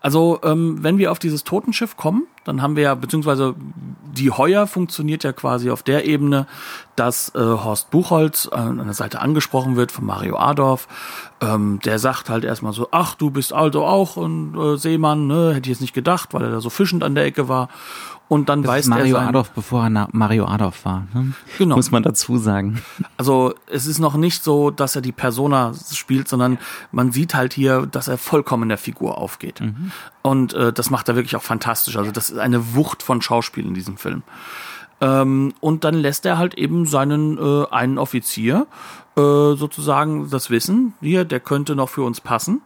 Also ähm, wenn wir auf dieses Totenschiff kommen, dann haben wir ja, beziehungsweise die Heuer funktioniert ja quasi auf der Ebene, dass äh, Horst Buchholz äh, an der Seite angesprochen wird von Mario Adorf. Ähm, der sagt halt erstmal so, ach, du bist also auch ein äh, Seemann, ne? hätte ich jetzt nicht gedacht, weil er da so fischend an der Ecke war. Und dann Das weiß Mario er sein, Adolf, bevor er Mario Adolf war. Ne? Genau. Muss man dazu sagen. Also es ist noch nicht so, dass er die Persona spielt, sondern man sieht halt hier, dass er vollkommen in der Figur aufgeht. Und äh, das macht er wirklich auch fantastisch. Also das ist eine Wucht von Schauspiel in diesem Film. Ähm, und dann lässt er halt eben seinen äh, einen Offizier äh, sozusagen das Wissen, hier, der könnte noch für uns passen.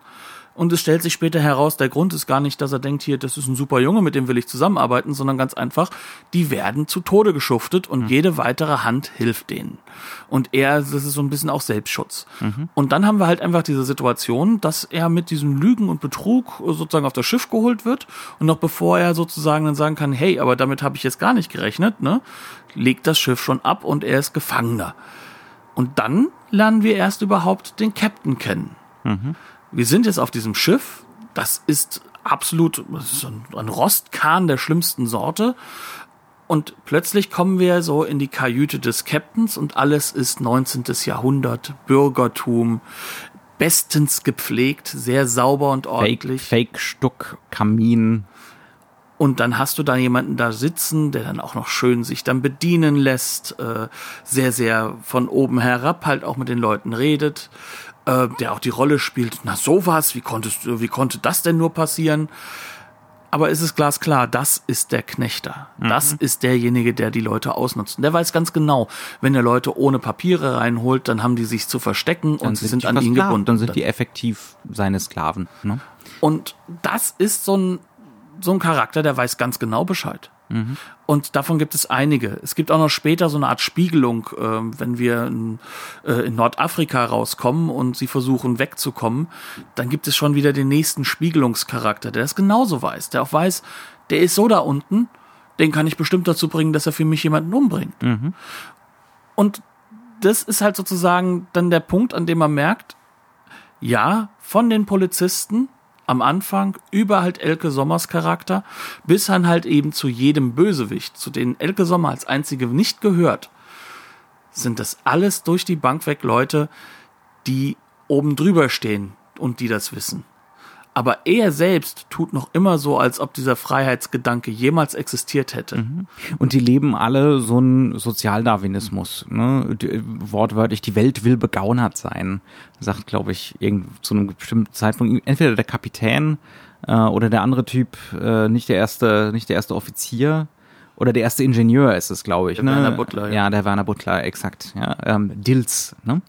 Und es stellt sich später heraus, der Grund ist gar nicht, dass er denkt, hier, das ist ein super Junge, mit dem will ich zusammenarbeiten, sondern ganz einfach, die werden zu Tode geschuftet und mhm. jede weitere Hand hilft denen. Und er, das ist so ein bisschen auch Selbstschutz. Mhm. Und dann haben wir halt einfach diese Situation, dass er mit diesem Lügen und Betrug sozusagen auf das Schiff geholt wird und noch bevor er sozusagen dann sagen kann, hey, aber damit habe ich jetzt gar nicht gerechnet, ne, legt das Schiff schon ab und er ist Gefangener. Und dann lernen wir erst überhaupt den Captain kennen. Mhm. Wir sind jetzt auf diesem Schiff. Das ist absolut das ist ein Rostkahn der schlimmsten Sorte. Und plötzlich kommen wir so in die Kajüte des Captains und alles ist 19. Jahrhundert, Bürgertum, bestens gepflegt, sehr sauber und ordentlich. Fake, Fake Stuck, Kamin. Und dann hast du da jemanden da sitzen, der dann auch noch schön sich dann bedienen lässt, äh, sehr, sehr von oben herab halt auch mit den Leuten redet äh, der auch die Rolle spielt. Na sowas, wie konntest du, wie konnte das denn nur passieren? Aber es ist glasklar, das ist der Knechter. Mhm. Das ist derjenige, der die Leute ausnutzt. Und der weiß ganz genau, wenn er Leute ohne Papiere reinholt, dann haben die sich zu verstecken dann und sie sind, sind an ihn gebunden. Dann sind die effektiv seine Sklaven. Ne? Und das ist so ein, so ein Charakter, der weiß ganz genau Bescheid. Mhm. Und davon gibt es einige. Es gibt auch noch später so eine Art Spiegelung, äh, wenn wir in, äh, in, Nordafrika rauskommen und sie versuchen wegzukommen, dann gibt es schon wieder den nächsten Spiegelungscharakter, der das genauso weiß, der auch weiß, der ist so da unten, den kann ich bestimmt dazu bringen, dass er für mich jemanden umbringt. Mhm. Und das ist halt sozusagen dann der Punkt, an dem man merkt, ja, von den Polizisten am Anfang über halt Elke Sommers Charakter bis dann halt eben zu jedem Bösewicht, zu denen Elke Sommer als einzige nicht gehört, sind das alles durch die Bank weg Leute, die oben drüber stehen und die das wissen. Aber er selbst tut noch immer so, als ob dieser Freiheitsgedanke jemals existiert hätte. Mhm. Und die leben alle so einen Sozialdarwinismus. Ne? Die, wortwörtlich, die Welt will begaunert sein, sagt, glaube ich, irgend, zu einem bestimmten Zeitpunkt entweder der Kapitän äh, oder der andere Typ, äh, nicht der erste, nicht der erste Offizier oder der erste Ingenieur ist es, glaube ich. Der ne? Werner Butler. Ja. ja, der Werner Butler, exakt. Ja, ähm, Dills. Ne?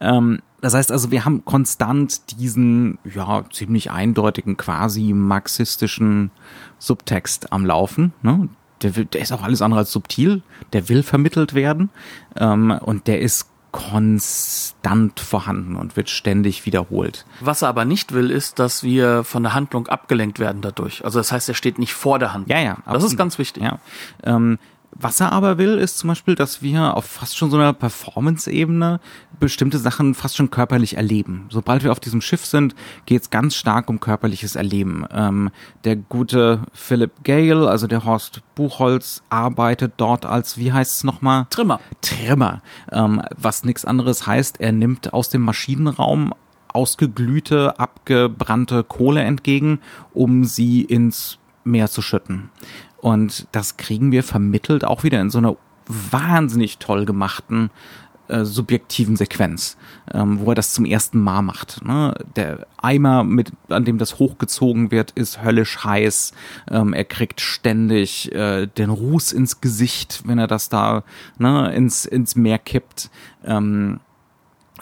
Ähm, das heißt also, wir haben konstant diesen, ja, ziemlich eindeutigen, quasi marxistischen Subtext am Laufen. Ne? Der, will, der ist auch alles andere als subtil. Der will vermittelt werden. Ähm, und der ist konstant vorhanden und wird ständig wiederholt. Was er aber nicht will, ist, dass wir von der Handlung abgelenkt werden dadurch. Also das heißt, er steht nicht vor der Hand. Ja, ja. Das ist ganz wichtig. Ja. Ähm, was er aber will, ist zum Beispiel, dass wir auf fast schon so einer Performance-Ebene bestimmte Sachen fast schon körperlich erleben. Sobald wir auf diesem Schiff sind, geht es ganz stark um körperliches Erleben. Ähm, der gute Philip Gale, also der Horst Buchholz, arbeitet dort als, wie heißt es nochmal? Trimmer. Trimmer. Ähm, was nichts anderes heißt, er nimmt aus dem Maschinenraum ausgeglühte, abgebrannte Kohle entgegen, um sie ins Meer zu schütten. Und das kriegen wir vermittelt auch wieder in so einer wahnsinnig toll gemachten äh, subjektiven Sequenz, ähm, wo er das zum ersten Mal macht. Ne? Der Eimer, mit, an dem das hochgezogen wird, ist höllisch heiß. Ähm, er kriegt ständig äh, den Ruß ins Gesicht, wenn er das da ne, ins, ins Meer kippt. Ähm,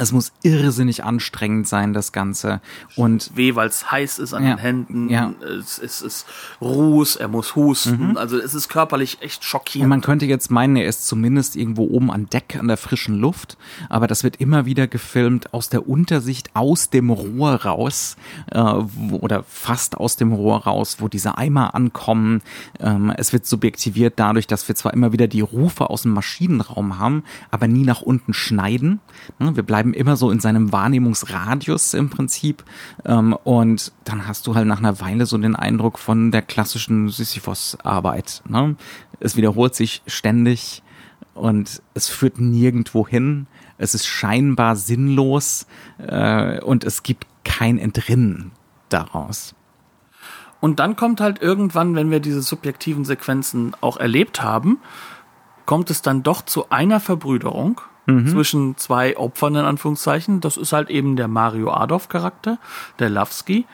es muss irrsinnig anstrengend sein, das Ganze. Und weh, weil es heiß ist an ja, den Händen. Ja. Es, es ist Ruß, er muss husten. Mhm. Also es ist körperlich echt schockierend. Und man könnte jetzt meinen, er ist zumindest irgendwo oben an Deck an der frischen Luft, aber das wird immer wieder gefilmt aus der Untersicht, aus dem Rohr raus äh, wo, oder fast aus dem Rohr raus, wo diese Eimer ankommen. Ähm, es wird subjektiviert dadurch, dass wir zwar immer wieder die Rufe aus dem Maschinenraum haben, aber nie nach unten schneiden. Ne, wir bleiben bleiben immer so in seinem Wahrnehmungsradius im Prinzip. Ähm, und dann hast du halt nach einer Weile so den Eindruck von der klassischen Sisyphos-Arbeit. Ne? Es wiederholt sich ständig und es führt nirgendwo hin. Es ist scheinbar sinnlos äh, und es gibt kein Entrinnen daraus. Und dann kommt halt irgendwann, wenn wir diese subjektiven Sequenzen auch erlebt haben, kommt es dann doch zu einer Verbrüderung mhm. zwischen zwei Opfern in Anführungszeichen. Das ist halt eben der Mario Adolf Charakter, der Lavski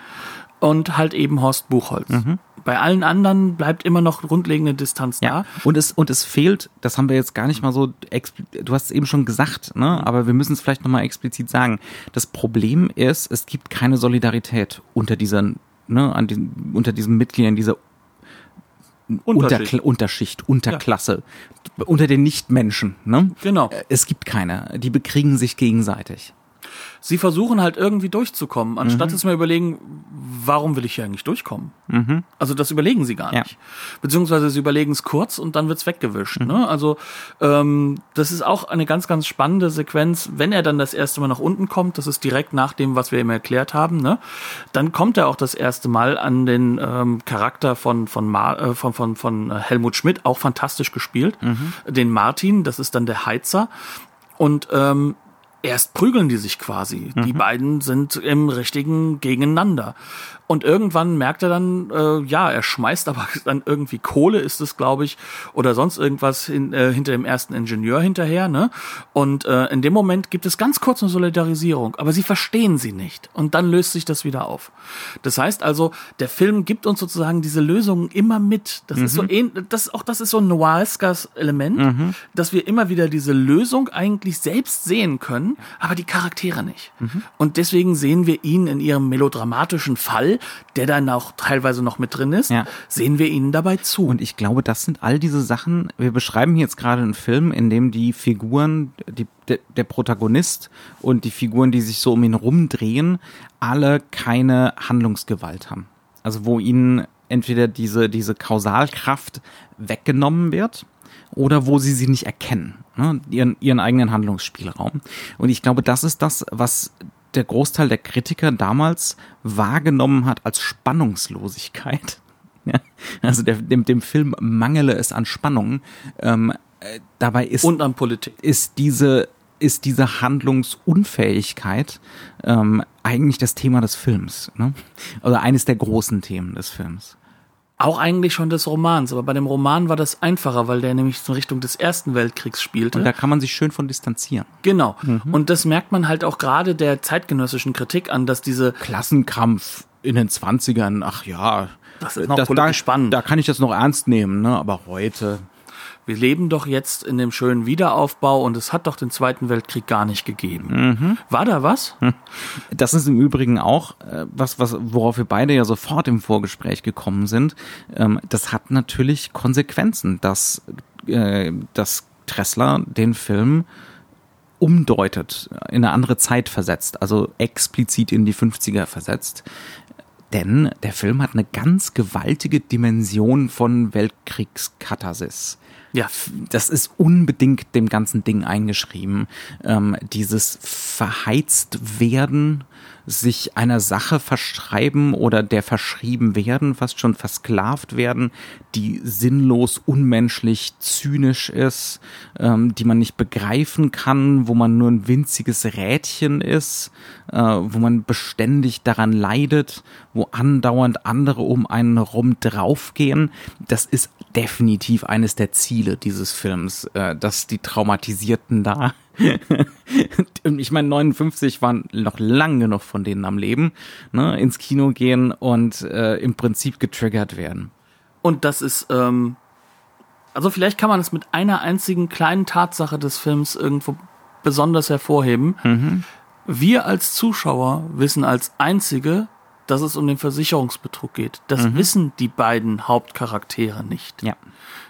und halt eben Horst Buchholz. Mhm. Bei allen anderen bleibt immer noch grundlegende Distanz Ja, da. und es, und es fehlt, das haben wir jetzt gar nicht mal so, du hast es eben schon gesagt, ne? aber wir müssen es vielleicht nochmal explizit sagen. Das Problem ist, es gibt keine Solidarität unter diesen, ne, an diesen, unter diesen Mitgliedern dieser Unterschicht. Unterkla Unterschicht, Unterklasse, unter den Nichtmenschen. Ne? Genau. Es gibt keine, die bekriegen sich gegenseitig. Sie versuchen halt irgendwie durchzukommen, Mhm. anstatt jetzt mal überlegen, warum will ich hier eigentlich durchkommen? Also das überlegen sie gar Mhm. Ja. nicht. Beziehungsweise sie überlegen es kurz und dann wird's weggewischt. Mhm. Ne? Also ähm, das ist auch eine ganz, ganz spannende Sequenz, wenn er dann das erste Mal nach unten kommt, das ist direkt nach dem, was wir ihm erklärt haben, ne? dann kommt er auch das erste Mal an den ähm, Charakter von, von, Mar äh, von, von, von Helmut Schmidt, auch fantastisch gespielt, Mhm. den Martin, das ist dann der Heizer. Und ähm, erst prügeln die sich quasi. Die beiden sind im richtigen Gegeneinander. Und irgendwann merkt er dann, äh, ja, er schmeißt aber [LAUGHS] dann irgendwie Kohle, ist es, glaube ich, oder sonst irgendwas hin, äh, hinter dem ersten Ingenieur hinterher. Ne? Und äh, in dem Moment gibt es ganz kurz eine Solidarisierung, aber sie verstehen sie nicht. Und dann löst sich das wieder auf. Das heißt also, der Film gibt uns sozusagen diese Lösungen immer mit. Das ist so ähn das auch das ist so ein noireskas Element, dass wir immer wieder diese Lösung eigentlich selbst sehen können, aber die Charaktere nicht. Und deswegen sehen wir ihn in ihrem melodramatischen Fall, der dann auch teilweise noch mit drin ist, Ja. sehen wir ihnen dabei zu. Und ich glaube, das sind all diese Sachen. Wir beschreiben hier jetzt gerade einen Film, in dem die Figuren, die, der, der Protagonist und die Figuren, die sich so um ihn rumdrehen, alle keine Handlungsgewalt haben. Also wo ihnen entweder diese, diese Kausalkraft weggenommen wird oder wo sie sie nicht erkennen, ne? ihren, ihren eigenen Handlungsspielraum. Und ich glaube, das ist das, was der Großteil der Kritiker damals wahrgenommen hat als Spannungslosigkeit. [LAUGHS] Ja, also der, dem, dem Film mangele es an Spannung. Ähm, äh, dabei ist, und an Politik. ist diese ist diese Handlungsunfähigkeit ähm, eigentlich das Thema des Films, ne? Oder eines der großen Themen des Films. Auch eigentlich schon des Romans, aber bei dem Roman war das einfacher, weil der nämlich in Richtung des Ersten Weltkriegs spielte. Und da kann man sich schön von distanzieren. Genau. Und das merkt man halt auch gerade der zeitgenössischen Kritik an, dass diese Klassenkampf in den 20ern, ach ja, Das ist noch da, politisch spannend. Da kann ich das noch ernst nehmen, ne? Aber heute. Wir leben doch jetzt in dem schönen Wiederaufbau und es hat doch den Zweiten Weltkrieg gar nicht gegeben. Mhm. War da was? Das ist im Übrigen auch äh, was, was, worauf wir beide ja sofort im Vorgespräch gekommen sind. Ähm, das hat natürlich Konsequenzen, dass, äh, dass Tressler den Film umdeutet, in eine andere Zeit versetzt, also explizit in die 50er versetzt. Denn der Film hat eine ganz gewaltige Dimension von Weltkriegskatharsis Ja. das ist unbedingt dem ganzen Ding eingeschrieben. Ähm, dieses verheizt werden, sich einer Sache verschreiben oder der verschrieben werden, fast schon versklavt werden, die sinnlos, unmenschlich, zynisch ist, ähm, die man nicht begreifen kann, wo man nur ein winziges Rädchen ist, äh, wo man beständig daran leidet, wo andauernd andere um einen rum draufgehen. Das ist definitiv eines der Ziele dieses Films, äh, dass die Traumatisierten da und [LAUGHS] ich meine, 59 waren noch lang genug von denen am Leben, ne, ins Kino gehen und äh, im Prinzip getriggert werden. Und das ist, ähm, also vielleicht kann man es mit einer einzigen kleinen Tatsache des Films irgendwo besonders hervorheben. Mhm. Wir als Zuschauer wissen als einzige, dass es um den Versicherungsbetrug geht. Das wissen die beiden Hauptcharaktere nicht. Mhm. Ja.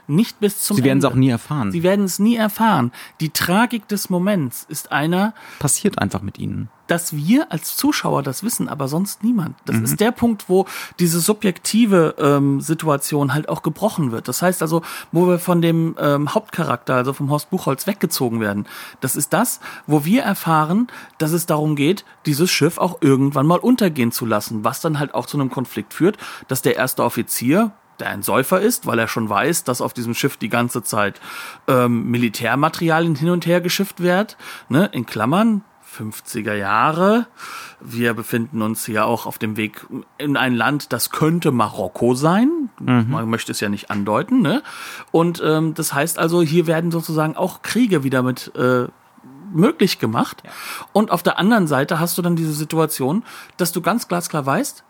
Nicht bis zum Sie werden es auch nie erfahren. Sie werden es nie erfahren. Die Tragik des Moments ist einer, Passiert einfach mit ihnen. Dass wir als Zuschauer das wissen, aber sonst niemand. Das ist der Punkt, wo diese subjektive ähm, Situation halt auch gebrochen wird. Das heißt also, wo wir von dem ähm, Hauptcharakter, also vom Horst Buchholz, weggezogen werden. Das ist das, wo wir erfahren, dass es darum geht, dieses Schiff auch irgendwann mal untergehen zu lassen, was dann halt auch zu einem Konflikt führt, dass der erste Offizier der ein Säufer ist, weil er schon weiß, dass auf diesem Schiff die ganze Zeit ähm, Militärmaterialien hin und her geschifft wird, ne, in Klammern, 50er Jahre. Wir befinden uns hier auch auf dem Weg in ein Land, das könnte Marokko sein. Man möchte es ja nicht andeuten. Ne? Und ähm, das heißt also, hier werden sozusagen auch Kriege wieder mit äh, möglich gemacht. Und auf der anderen Seite hast du dann diese Situation, dass du ganz glasklar weißt,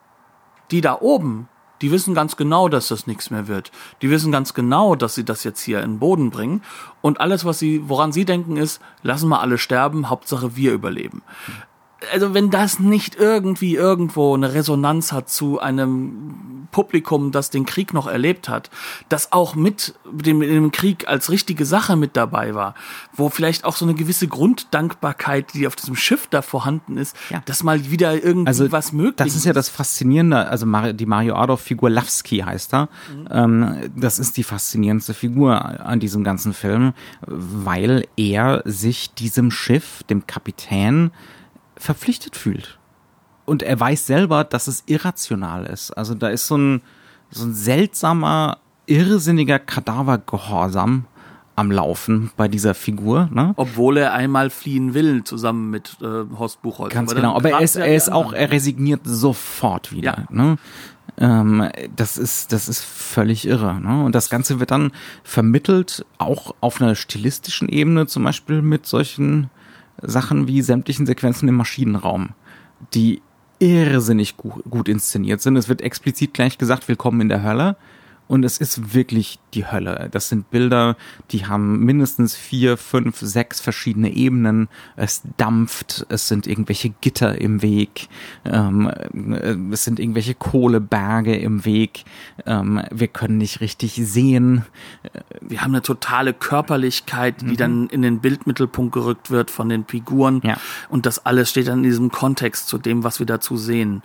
die da oben, Die wissen ganz genau, dass das nichts mehr wird. Die wissen ganz genau, dass sie das jetzt hier in den Boden bringen. Und alles, was sie, woran sie denken, ist, lassen wir alle sterben, Hauptsache wir überleben also wenn das nicht irgendwie irgendwo eine Resonanz hat zu einem Publikum, das den Krieg noch erlebt hat, das auch mit dem, dem Krieg als richtige Sache mit dabei war, wo vielleicht auch so eine gewisse Grunddankbarkeit, die auf diesem Schiff da vorhanden ist, ja. dass mal wieder irgendwie also, was möglich ist. Das ist ja das Faszinierende, also die Mario Adolf-Figur Lavsky heißt er. Mhm. Ähm, das ist die faszinierendste Figur an diesem ganzen Film, weil er sich diesem Schiff, dem Kapitän, verpflichtet fühlt. Und er weiß selber, dass es irrational ist. Also da ist so ein, so ein seltsamer, irrsinniger Kadavergehorsam am Laufen bei dieser Figur. Ne? Obwohl er einmal fliehen will, zusammen mit äh, Horst Buchholz. Ganz aber genau, aber er ist, er ist auch, er resigniert sofort wieder. Ja. Ne? Ähm, das ist, das ist völlig irre. Ne? Und das Ganze wird dann vermittelt, auch auf einer stilistischen Ebene, zum Beispiel mit solchen Sachen wie sämtlichen Sequenzen im Maschinenraum, die irrsinnig gut, inszeniert sind. Es wird explizit gleich gesagt, willkommen in der Hölle. Und es ist wirklich die Hölle. Das sind Bilder, die haben mindestens vier, fünf, sechs verschiedene Ebenen. Es dampft, es sind irgendwelche Gitter im Weg, ähm, äh, es sind irgendwelche Kohleberge im Weg. Ähm, wir können nicht richtig sehen. Wir haben eine totale Körperlichkeit, die mhm. dann in den Bildmittelpunkt gerückt wird von den Figuren. Ja. Und das alles steht dann in diesem Kontext zu dem, was wir dazu sehen.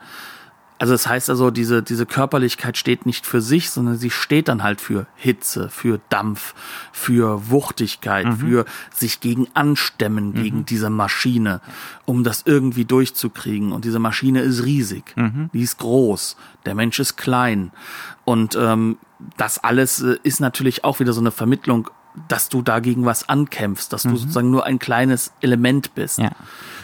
Also das heißt also, diese, diese Körperlichkeit steht nicht für sich, sondern sie steht dann halt für Hitze, für Dampf, für Wuchtigkeit, mhm. für sich gegen anstemmen mhm. gegen diese Maschine, um das irgendwie durchzukriegen. Und diese Maschine ist riesig, mhm. die ist groß, der Mensch ist klein. Und ähm, das alles äh, ist natürlich auch wieder so eine Vermittlung dass du dagegen was ankämpfst, dass du mhm. sozusagen nur ein kleines Element bist. Ja.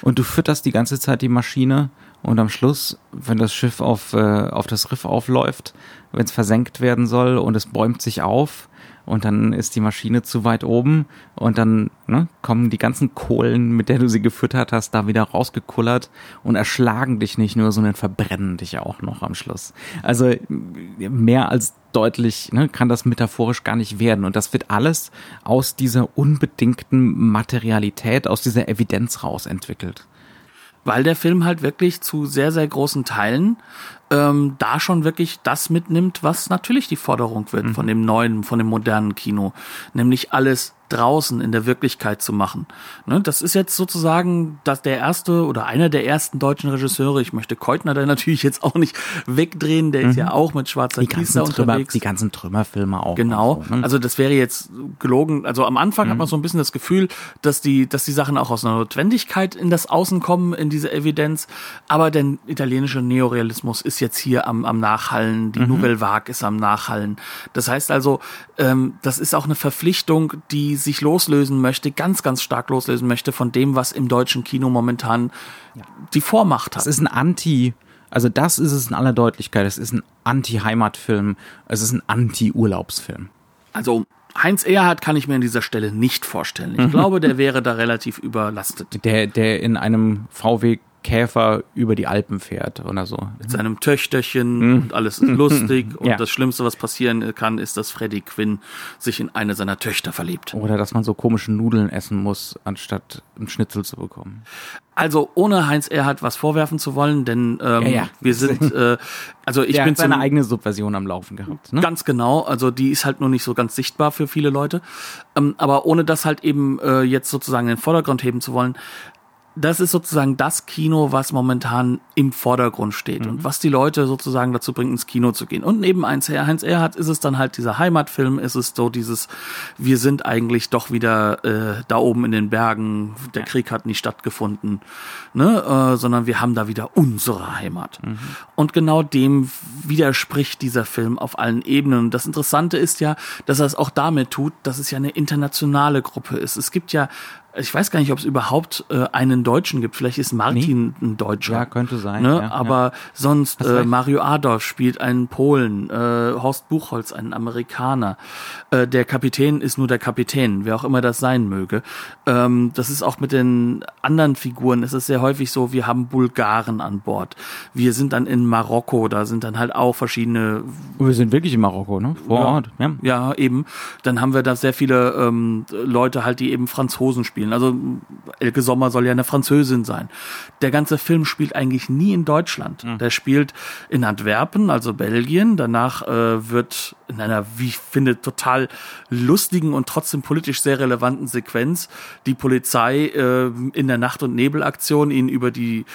Und du fütterst die ganze Zeit die Maschine und am Schluss, wenn das Schiff auf, äh, auf das Riff aufläuft, wenn es versenkt werden soll und es bäumt sich auf und dann ist die Maschine zu weit oben und dann ne, kommen die ganzen Kohlen, mit der du sie gefüttert hast, da wieder rausgekullert und erschlagen dich nicht nur, sondern verbrennen dich auch noch am Schluss. Also mehr als deutlich ne, kann das metaphorisch gar nicht werden. Und das wird alles aus dieser unbedingten Materialität, aus dieser Evidenz raus entwickelt weil der Film halt wirklich zu sehr, sehr großen Teilen ähm, da schon wirklich das mitnimmt, was natürlich die Forderung wird mhm. von dem neuen, von dem modernen Kino, nämlich alles draußen in der Wirklichkeit zu machen. Ne, das ist jetzt sozusagen dass der erste oder einer der ersten deutschen Regisseure. Ich möchte Keutner da [LAUGHS] natürlich jetzt auch nicht wegdrehen. Der mhm. ist ja auch mit schwarzer die Kiste unterwegs. Die ganzen Trümmerfilme auch. Genau. So, ne? Also das wäre jetzt gelogen. Also am Anfang mhm. hat man so ein bisschen das Gefühl, dass die, dass die Sachen auch aus einer Notwendigkeit in das Außen kommen, in diese Evidenz. Aber der italienische Neorealismus ist jetzt hier am, am Nachhallen. Die mhm. Nouvelle Vague ist am Nachhallen. Das heißt also, ähm, das ist auch eine Verpflichtung, die sich loslösen möchte, ganz, ganz stark loslösen möchte von dem, was im deutschen Kino momentan ja. die Vormacht hat. Das ist ein Anti- also das ist es in aller Deutlichkeit. Es ist ein Anti-Heimatfilm. Es ist ein Anti-Urlaubsfilm. Also Heinz Erhardt kann ich mir an dieser Stelle nicht vorstellen. Ich mhm. glaube, der wäre da relativ überlastet. Der, der in einem VW Käfer über die Alpen fährt oder so. Mit seinem Töchterchen mhm. und alles ist lustig. [LAUGHS] Und ja. das Schlimmste, was passieren kann, ist, dass Freddy Quinn sich in eine seiner Töchter verliebt. Oder dass man so komische Nudeln essen muss, anstatt einen Schnitzel zu bekommen. Also ohne Heinz Erhardt was vorwerfen zu wollen, denn ähm, ja, ja. wir sind, [LAUGHS] äh, also ich Der bin hat seine eigene Subversion am Laufen gehabt. Ne? Ganz genau, also die ist halt nur nicht so ganz sichtbar für viele Leute. Ähm, aber ohne das halt eben äh, jetzt sozusagen in den Vordergrund heben zu wollen, das ist sozusagen das Kino, was momentan im Vordergrund steht mhm. und was die Leute sozusagen dazu bringt, ins Kino zu gehen. Und neben Heinz Erhardt ist es dann halt dieser Heimatfilm, ist es so dieses, wir sind eigentlich doch wieder äh, da oben in den Bergen, der ja. Krieg hat nicht stattgefunden, ne, äh, sondern wir haben da wieder unsere Heimat. Mhm. Und genau dem widerspricht dieser Film auf allen Ebenen. Und das Interessante ist ja, dass er es auch damit tut, dass es ja eine internationale Gruppe ist. Es gibt ja ich weiß gar nicht, ob es überhaupt äh, einen Deutschen gibt. Vielleicht ist Martin ein Deutscher. Ja, könnte sein. Ne? Ja, Aber sonst, Hast äh. Mario Adolf spielt einen Polen, äh, Horst Buchholz einen Amerikaner. Äh, der Kapitän ist nur der Kapitän, wer auch immer das sein möge. Ähm, das ist auch mit den anderen Figuren, es ist sehr häufig so, wir haben Bulgaren an Bord. Wir sind dann in Marokko, da sind dann halt auch verschiedene Wir sind wirklich in Marokko, ne? Vor Ja. Ort. Ja. ja, eben. Dann haben wir da sehr viele ähm, Leute halt, die eben Franzosen spielen. Also Elke Sommer soll ja eine Französin sein. Der ganze Film spielt eigentlich nie in Deutschland. Der spielt in Antwerpen, also Belgien. Danach äh, wird in einer, wie ich finde, total lustigen und trotzdem politisch sehr relevanten Sequenz die Polizei äh, in der Nacht- und Nebelaktion ihn über die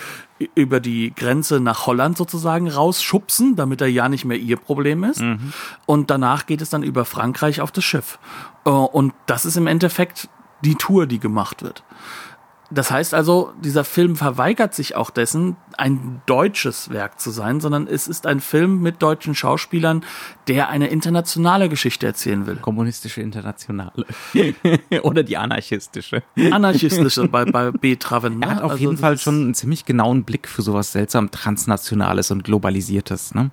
über die Grenze nach Holland sozusagen rausschubsen, damit er ja nicht mehr ihr Problem ist. Und danach geht es dann über Frankreich auf das Schiff. Äh, Und das ist im Endeffekt die Tour, die gemacht wird. Das heißt also, dieser Film verweigert sich auch dessen, ein deutsches Werk zu sein, sondern es ist ein Film mit deutschen Schauspielern, der eine internationale Geschichte erzählen will. Kommunistische Internationale. [LAUGHS] Oder die anarchistische. Anarchistische bei, bei B. Traven. ne? Er hat auf Also jeden Fall schon einen ziemlich genauen Blick für sowas seltsam Transnationales und Globalisiertes. Ne?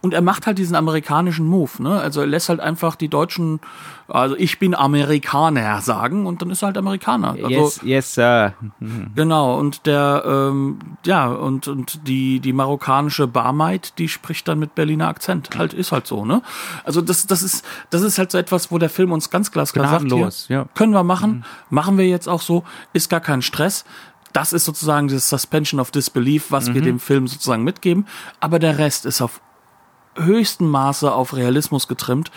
Und er macht halt diesen amerikanischen Move, ne? Also er lässt halt einfach die Deutschen, also ich bin Amerikaner sagen und dann ist er halt Amerikaner. Also, yes, yes, sir. [LAUGHS] Genau, und der, ähm, ja, und, und die, die marokkanische Barmaid, die spricht dann mit Berliner Akzent. Halt, ist halt so, ne? Also das, das ist, das ist halt so etwas, wo der Film uns ganz glasklar sagt, hier, ja. können wir machen, machen wir jetzt auch so, ist gar kein Stress. Das ist sozusagen das Suspension of Disbelief, was wir dem Film sozusagen mitgeben. Aber der Rest ist auf höchstem Maße auf Realismus getrimmt.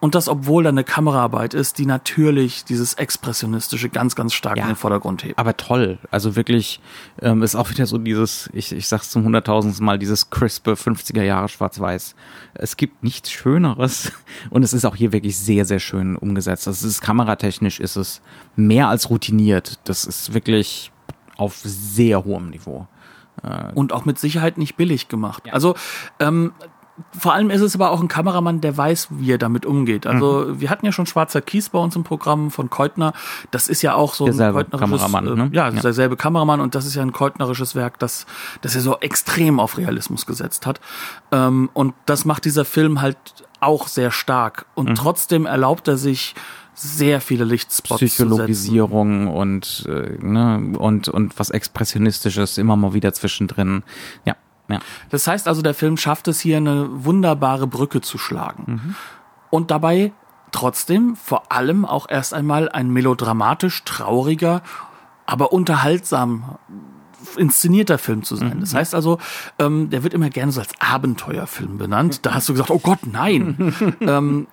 Und das, obwohl da eine Kameraarbeit ist, die natürlich dieses Expressionistische ganz, ganz stark Ja. in den Vordergrund hebt. Aber toll. Also wirklich, ähm, ist auch wieder so dieses, ich, ich sag's zum hunderttausendsten Mal, dieses crispe 50er Jahre Schwarz-Weiß. Es gibt nichts Schöneres. [LAUGHS] Und es ist auch hier wirklich sehr, sehr schön umgesetzt. Also es ist kameratechnisch ist es mehr als routiniert. Das ist wirklich auf sehr hohem Niveau. und auch mit Sicherheit nicht billig gemacht. Also ähm, vor allem ist es aber auch ein Kameramann, der weiß, wie er damit umgeht. Also Mhm. wir hatten ja schon Schwarzer Kies bei uns im Programm von Keutner. Das ist ja auch so Derselbe ein keutnerisches, Kameramann, ne? äh, ja, das Ja. ist derselbe Kameramann und das ist ja ein keutnerisches Werk, das, das er so extrem auf Realismus gesetzt hat. Ähm, und das macht dieser Film halt auch sehr stark. Mhm. Und trotzdem erlaubt er sich sehr viele Lichtspots. Psychologisierung und, äh, ne, und, und was Expressionistisches immer mal wieder zwischendrin. Ja, ja. Das heißt also, der Film schafft es hier eine wunderbare Brücke zu schlagen. Und dabei trotzdem vor allem auch erst einmal ein melodramatisch trauriger, aber unterhaltsam inszenierter Film zu sein. Das heißt also, ähm, der wird immer gerne so als Abenteuerfilm benannt. Da hast du gesagt, oh Gott, nein. [LAUGHS] ähm,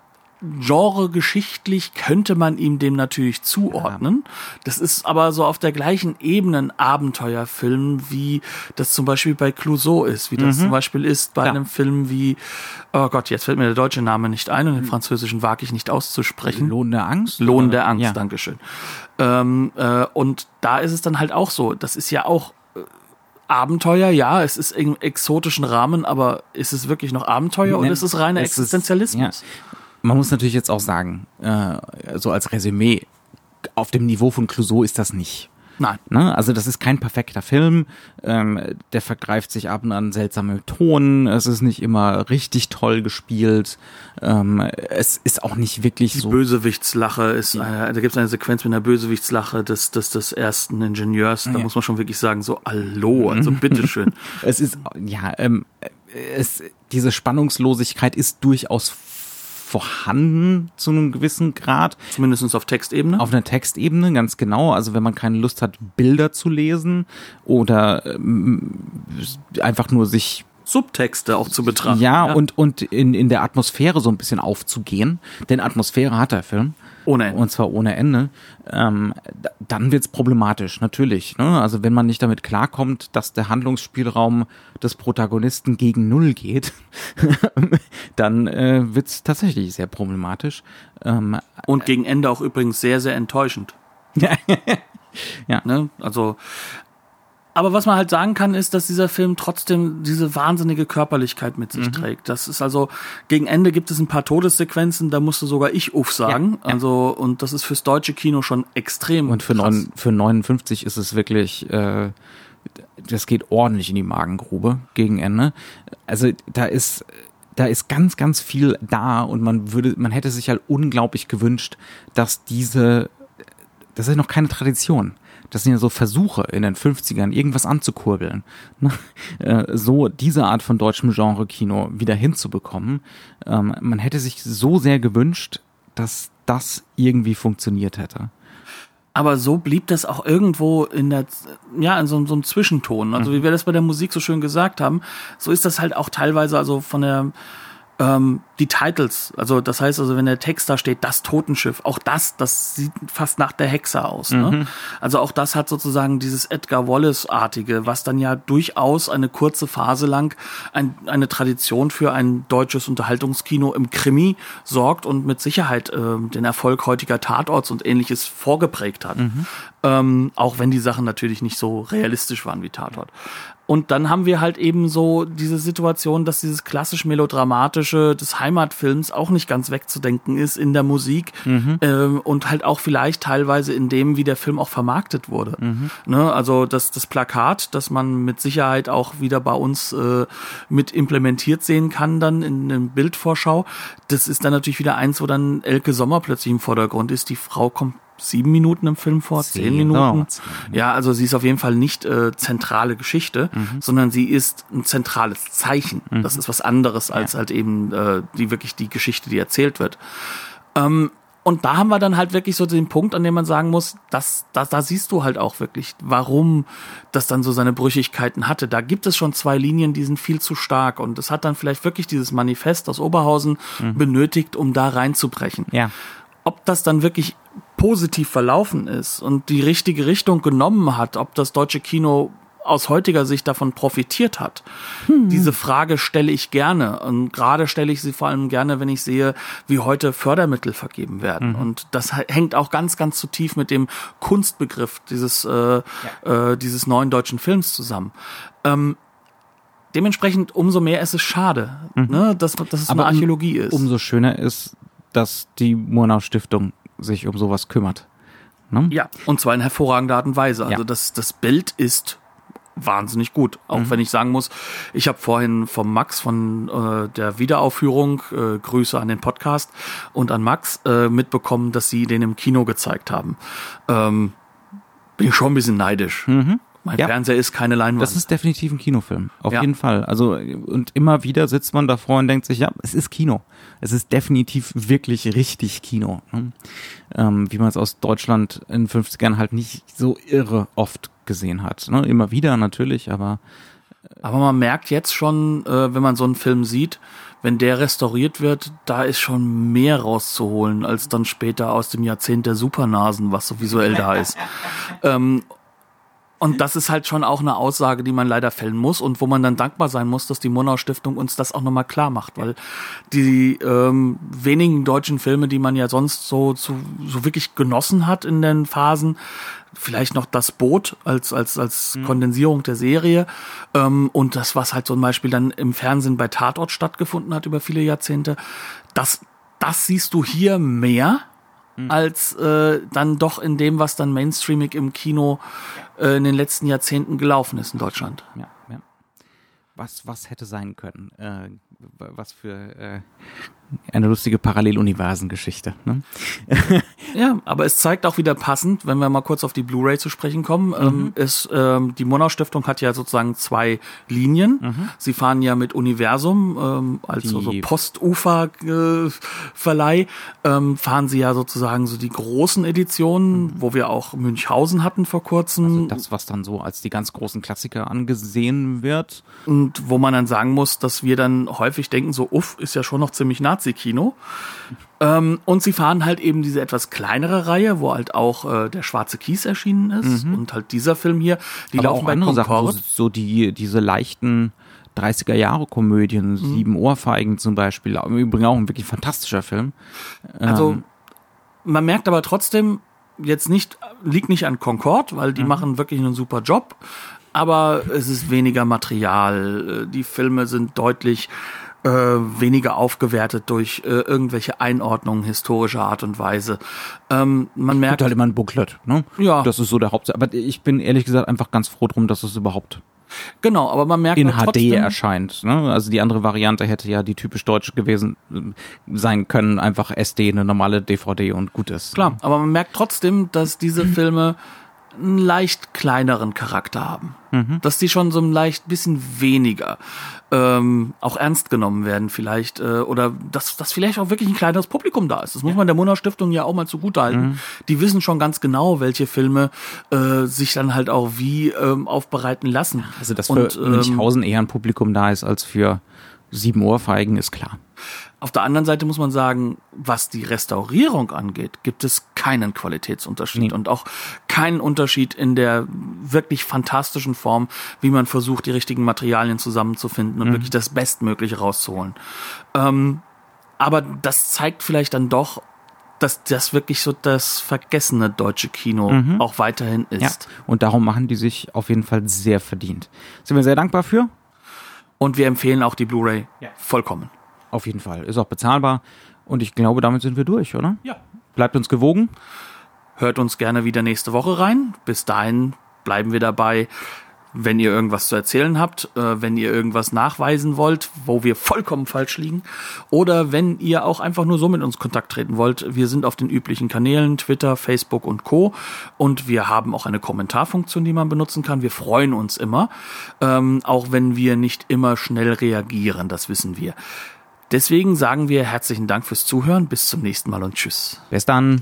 genregeschichtlich könnte man ihm dem natürlich zuordnen. Das ist aber so auf der gleichen Ebene ein Abenteuerfilm, wie das zum Beispiel bei Clouseau ist, wie das zum Beispiel ist bei Ja. einem Film wie, oh Gott, jetzt fällt mir der deutsche Name nicht ein und den französischen wage ich nicht auszusprechen. Lohn der Angst? Lohn oder? der Angst, Ja. Dankeschön. Ähm, äh, und da ist es dann halt auch so, das ist ja auch äh, Abenteuer, ja, es ist im exotischen Rahmen, aber ist es wirklich noch Abenteuer oder Ne, ist es reiner es ist- Existenzialismus? ja. Man muss natürlich jetzt auch sagen, äh, so als Resümee, auf dem Niveau von Clouseau ist das nicht. Nein. Ne? Also das ist kein perfekter Film, ähm, der vergreift sich ab und an seltsame Ton, es ist nicht immer richtig toll gespielt, ähm, es ist auch nicht wirklich Die so Bösewichtslache ist, eine, da gibt es eine Sequenz mit einer Bösewichtslache des, des, des ersten Ingenieurs, da muss man schon wirklich sagen, so, hallo, also bitteschön. [LAUGHS] Es ist, ja, ähm, es, diese Spannungslosigkeit ist durchaus vorhanden zu einem gewissen Grad. Zumindest auf Textebene. Auf einer Textebene, ganz genau. Also wenn man keine Lust hat, Bilder zu lesen oder ähm, einfach nur sich Subtexte auch zu betrachten. ja, und und in in der Atmosphäre so ein bisschen aufzugehen, denn Atmosphäre hat der Film. Ohne Ende. Und zwar ohne Ende. Ähm, da- dann wird's problematisch, natürlich. Ne? Also wenn man nicht damit klarkommt, dass der Handlungsspielraum des Protagonisten gegen Null geht, [LAUGHS] dann äh, wird's tatsächlich sehr problematisch. Ähm, Und gegen Ende auch übrigens sehr, sehr enttäuschend. [LAUGHS] Ja. Ne? Also Aber was man halt sagen kann, ist, dass dieser Film trotzdem diese wahnsinnige Körperlichkeit mit sich mhm. trägt. Das ist also, gegen Ende gibt es ein paar Todessequenzen, da musste sogar ich uff sagen. Ja, ja. Also, und das ist fürs deutsche Kino schon extrem. Und für, neun, für 59 ist es wirklich, äh, das geht ordentlich in die Magengrube gegen Ende. Also, da ist, da ist ganz, ganz viel da und man würde, man hätte sich halt unglaublich gewünscht, dass diese, das ist noch keine Tradition das sind ja so Versuche in den 50ern, irgendwas anzukurbeln. [LAUGHS] Ne? Äh, so diese Art von deutschem Genre-Kino wieder hinzubekommen. Ähm, man hätte sich so sehr gewünscht, dass das irgendwie funktioniert hätte. Aber so blieb das auch irgendwo in der, ja, in so, so einem Zwischenton. Also mhm. wie wir das bei der Musik so schön gesagt haben, so ist das halt auch teilweise, also von der, ähm, die Titles, also das heißt also, wenn der Text da steht, das Totenschiff, auch das, das sieht fast nach der Hexe aus. Ne? Mhm. Also auch das hat sozusagen dieses Edgar Wallace-artige, was dann ja durchaus eine kurze Phase lang ein, eine Tradition für ein deutsches Unterhaltungskino im Krimi sorgt und mit Sicherheit äh, den Erfolg heutiger Tatorts und ähnliches vorgeprägt hat. Mhm. Ähm, auch wenn die Sachen natürlich nicht so realistisch waren wie Tatort. Und dann haben wir halt eben so diese Situation, dass dieses klassisch melodramatische des Heimatfilms auch nicht ganz wegzudenken ist in der Musik mhm. ähm, und halt auch vielleicht teilweise in dem, wie der Film auch vermarktet wurde. Mhm. Ne? Also das, das Plakat, das man mit Sicherheit auch wieder bei uns äh, mit implementiert sehen kann, dann in einem Bildvorschau, das ist dann natürlich wieder eins, wo dann Elke Sommer plötzlich im Vordergrund ist. Die Frau kommt sieben Minuten im Film vor, zehn, zehn Minuten. Ja, also sie ist auf jeden Fall nicht äh, zentrale Geschichte, mhm. sondern sie ist ein zentrales Zeichen. Mhm. Das ist was anderes als ja. halt eben äh, die wirklich die Geschichte, die erzählt wird. Ähm, und da haben wir dann halt wirklich so den Punkt, an dem man sagen muss, dass, da, da siehst du halt auch wirklich, warum das dann so seine Brüchigkeiten hatte. Da gibt es schon zwei Linien, die sind viel zu stark. Und es hat dann vielleicht wirklich dieses Manifest aus Oberhausen mhm. benötigt, um da reinzubrechen. Ja. Ob das dann wirklich positiv verlaufen ist und die richtige Richtung genommen hat, ob das deutsche Kino aus heutiger Sicht davon profitiert hat. Hm. Diese Frage stelle ich gerne und gerade stelle ich sie vor allem gerne, wenn ich sehe, wie heute Fördermittel vergeben werden. Mhm. Und das hängt auch ganz, ganz zu tief mit dem Kunstbegriff dieses, äh, ja. äh, dieses neuen deutschen Films zusammen. Ähm, dementsprechend umso mehr ist es schade, mhm. ne, dass, dass es Aber eine Archäologie ist. Umso schöner ist, dass die Murnau Stiftung sich um sowas kümmert. Ne? Ja, und zwar in hervorragender Art und Weise. Also ja. das, das Bild ist wahnsinnig gut. Auch mhm. wenn ich sagen muss, ich habe vorhin vom Max von äh, der Wiederaufführung, äh, Grüße an den Podcast und an Max, äh, mitbekommen, dass sie den im Kino gezeigt haben. Ähm, bin ich schon ein bisschen neidisch. Mhm. Mein ja. Fernseher ist keine Leinwand. Das ist definitiv ein Kinofilm. Auf ja. jeden Fall. Also, und immer wieder sitzt man davor und denkt sich, ja, es ist Kino. Es ist definitiv wirklich richtig Kino. Ne? Ähm, wie man es aus Deutschland in den 50ern halt nicht so irre oft gesehen hat. Ne? Immer wieder natürlich, aber. Äh, aber man merkt jetzt schon, äh, wenn man so einen Film sieht, wenn der restauriert wird, da ist schon mehr rauszuholen als dann später aus dem Jahrzehnt der Supernasen, was so visuell da ist. [LAUGHS] ähm, und das ist halt schon auch eine Aussage, die man leider fällen muss und wo man dann dankbar sein muss, dass die Monau Stiftung uns das auch nochmal klar macht, weil die ähm, wenigen deutschen Filme, die man ja sonst so, so, so wirklich genossen hat in den Phasen, vielleicht noch das Boot als als als mhm. Kondensierung der Serie ähm, und das was halt zum Beispiel dann im Fernsehen bei Tatort stattgefunden hat über viele Jahrzehnte das das siehst du hier mehr mhm. als äh, dann doch in dem, was dann mainstreamig im Kino äh, in den letzten Jahrzehnten gelaufen ist in Deutschland. Ja, ja. Was, was hätte sein können? Äh, was für äh, eine lustige Paralleluniversengeschichte. Ne? [LAUGHS] ja, aber es zeigt auch wieder passend, wenn wir mal kurz auf die Blu-ray zu sprechen kommen. Mhm. Ähm, ist, ähm, die Monau Stiftung hat ja sozusagen zwei Linien. Mhm. Sie fahren ja mit Universum ähm, als so Postufer-Verleih, äh, ähm, fahren sie ja sozusagen so die großen Editionen, mhm. wo wir auch Münchhausen hatten vor kurzem. Also das, was dann so als die ganz großen Klassiker angesehen wird. Und wo man dann sagen muss, dass wir dann häufig denken, so, uff, ist ja schon noch ziemlich Nazi-Kino. Ähm, und sie fahren halt eben diese etwas kleinere Reihe, wo halt auch äh, der Schwarze Kies erschienen ist mhm. und halt dieser Film hier. Die Aber laufen bei andere Sachen, so, so die diese leichten 30er Jahre Komödien, mhm. Sieben Ohrfeigen zum Beispiel. Im Übrigen auch ein wirklich fantastischer Film. Also ähm, man merkt aber trotzdem jetzt nicht liegt nicht an Concord, weil die mhm. machen wirklich einen super Job. aber es ist weniger Material. Äh, Die Filme sind deutlich äh, weniger aufgewertet durch äh, irgendwelche Einordnungen historischer Art und Weise. Ähm, man merkt halt immer ein Booklet, ne? Ja. Das ist so der Hauptsatz. Aber ich bin ehrlich gesagt einfach ganz froh drum, dass es überhaupt genau, aber man merkt in halt HD trotzdem, erscheint. Ne? Also die andere Variante hätte ja die typisch deutsche gewesen äh, sein können, einfach SD, eine normale DVD und gut ist. Klar, aber man merkt trotzdem, dass diese Filme einen leicht kleineren Charakter haben. Dass die schon so ein leicht bisschen weniger ähm, auch ernst genommen werden vielleicht äh, oder dass, dass vielleicht auch wirklich ein kleineres Publikum da ist. Das muss man der Mona Stiftung ja auch mal zugutehalten. Die wissen schon ganz genau, welche Filme äh, sich dann halt auch wie ähm, aufbereiten lassen. Also dass Und, für ähm, Münchhausen eher ein Publikum da ist als für sieben Ohrfeigen, ist klar. Auf der anderen Seite muss man sagen, was die Restaurierung angeht, gibt es keinen Qualitätsunterschied Nee. und auch keinen Unterschied in der wirklich fantastischen Form, wie man versucht, die richtigen Materialien zusammenzufinden und wirklich das Bestmögliche rauszuholen. Ähm, aber das zeigt vielleicht dann doch, dass das wirklich so das vergessene deutsche Kino auch weiterhin Ja. ist. Und darum machen die sich auf jeden Fall sehr verdient. Sind wir sehr dankbar für? Und wir empfehlen auch die Blu-ray vollkommen. Auf jeden Fall. Ist auch bezahlbar. Und ich glaube, damit sind wir durch, oder? Ja. Bleibt uns gewogen. Hört uns gerne wieder nächste Woche rein. Bis dahin bleiben wir dabei. Wenn ihr irgendwas zu erzählen habt, äh, wenn ihr irgendwas nachweisen wollt, wo wir vollkommen falsch liegen, oder wenn ihr auch einfach nur so mit uns Kontakt treten wollt, wir sind auf den üblichen Kanälen, Twitter, Facebook und Co. Und wir haben auch eine Kommentarfunktion, die man benutzen kann. Wir freuen uns immer, ähm, auch wenn wir nicht immer schnell reagieren, das wissen wir. Deswegen sagen wir herzlichen Dank fürs Zuhören, bis zum nächsten Mal und tschüss. Bis dann.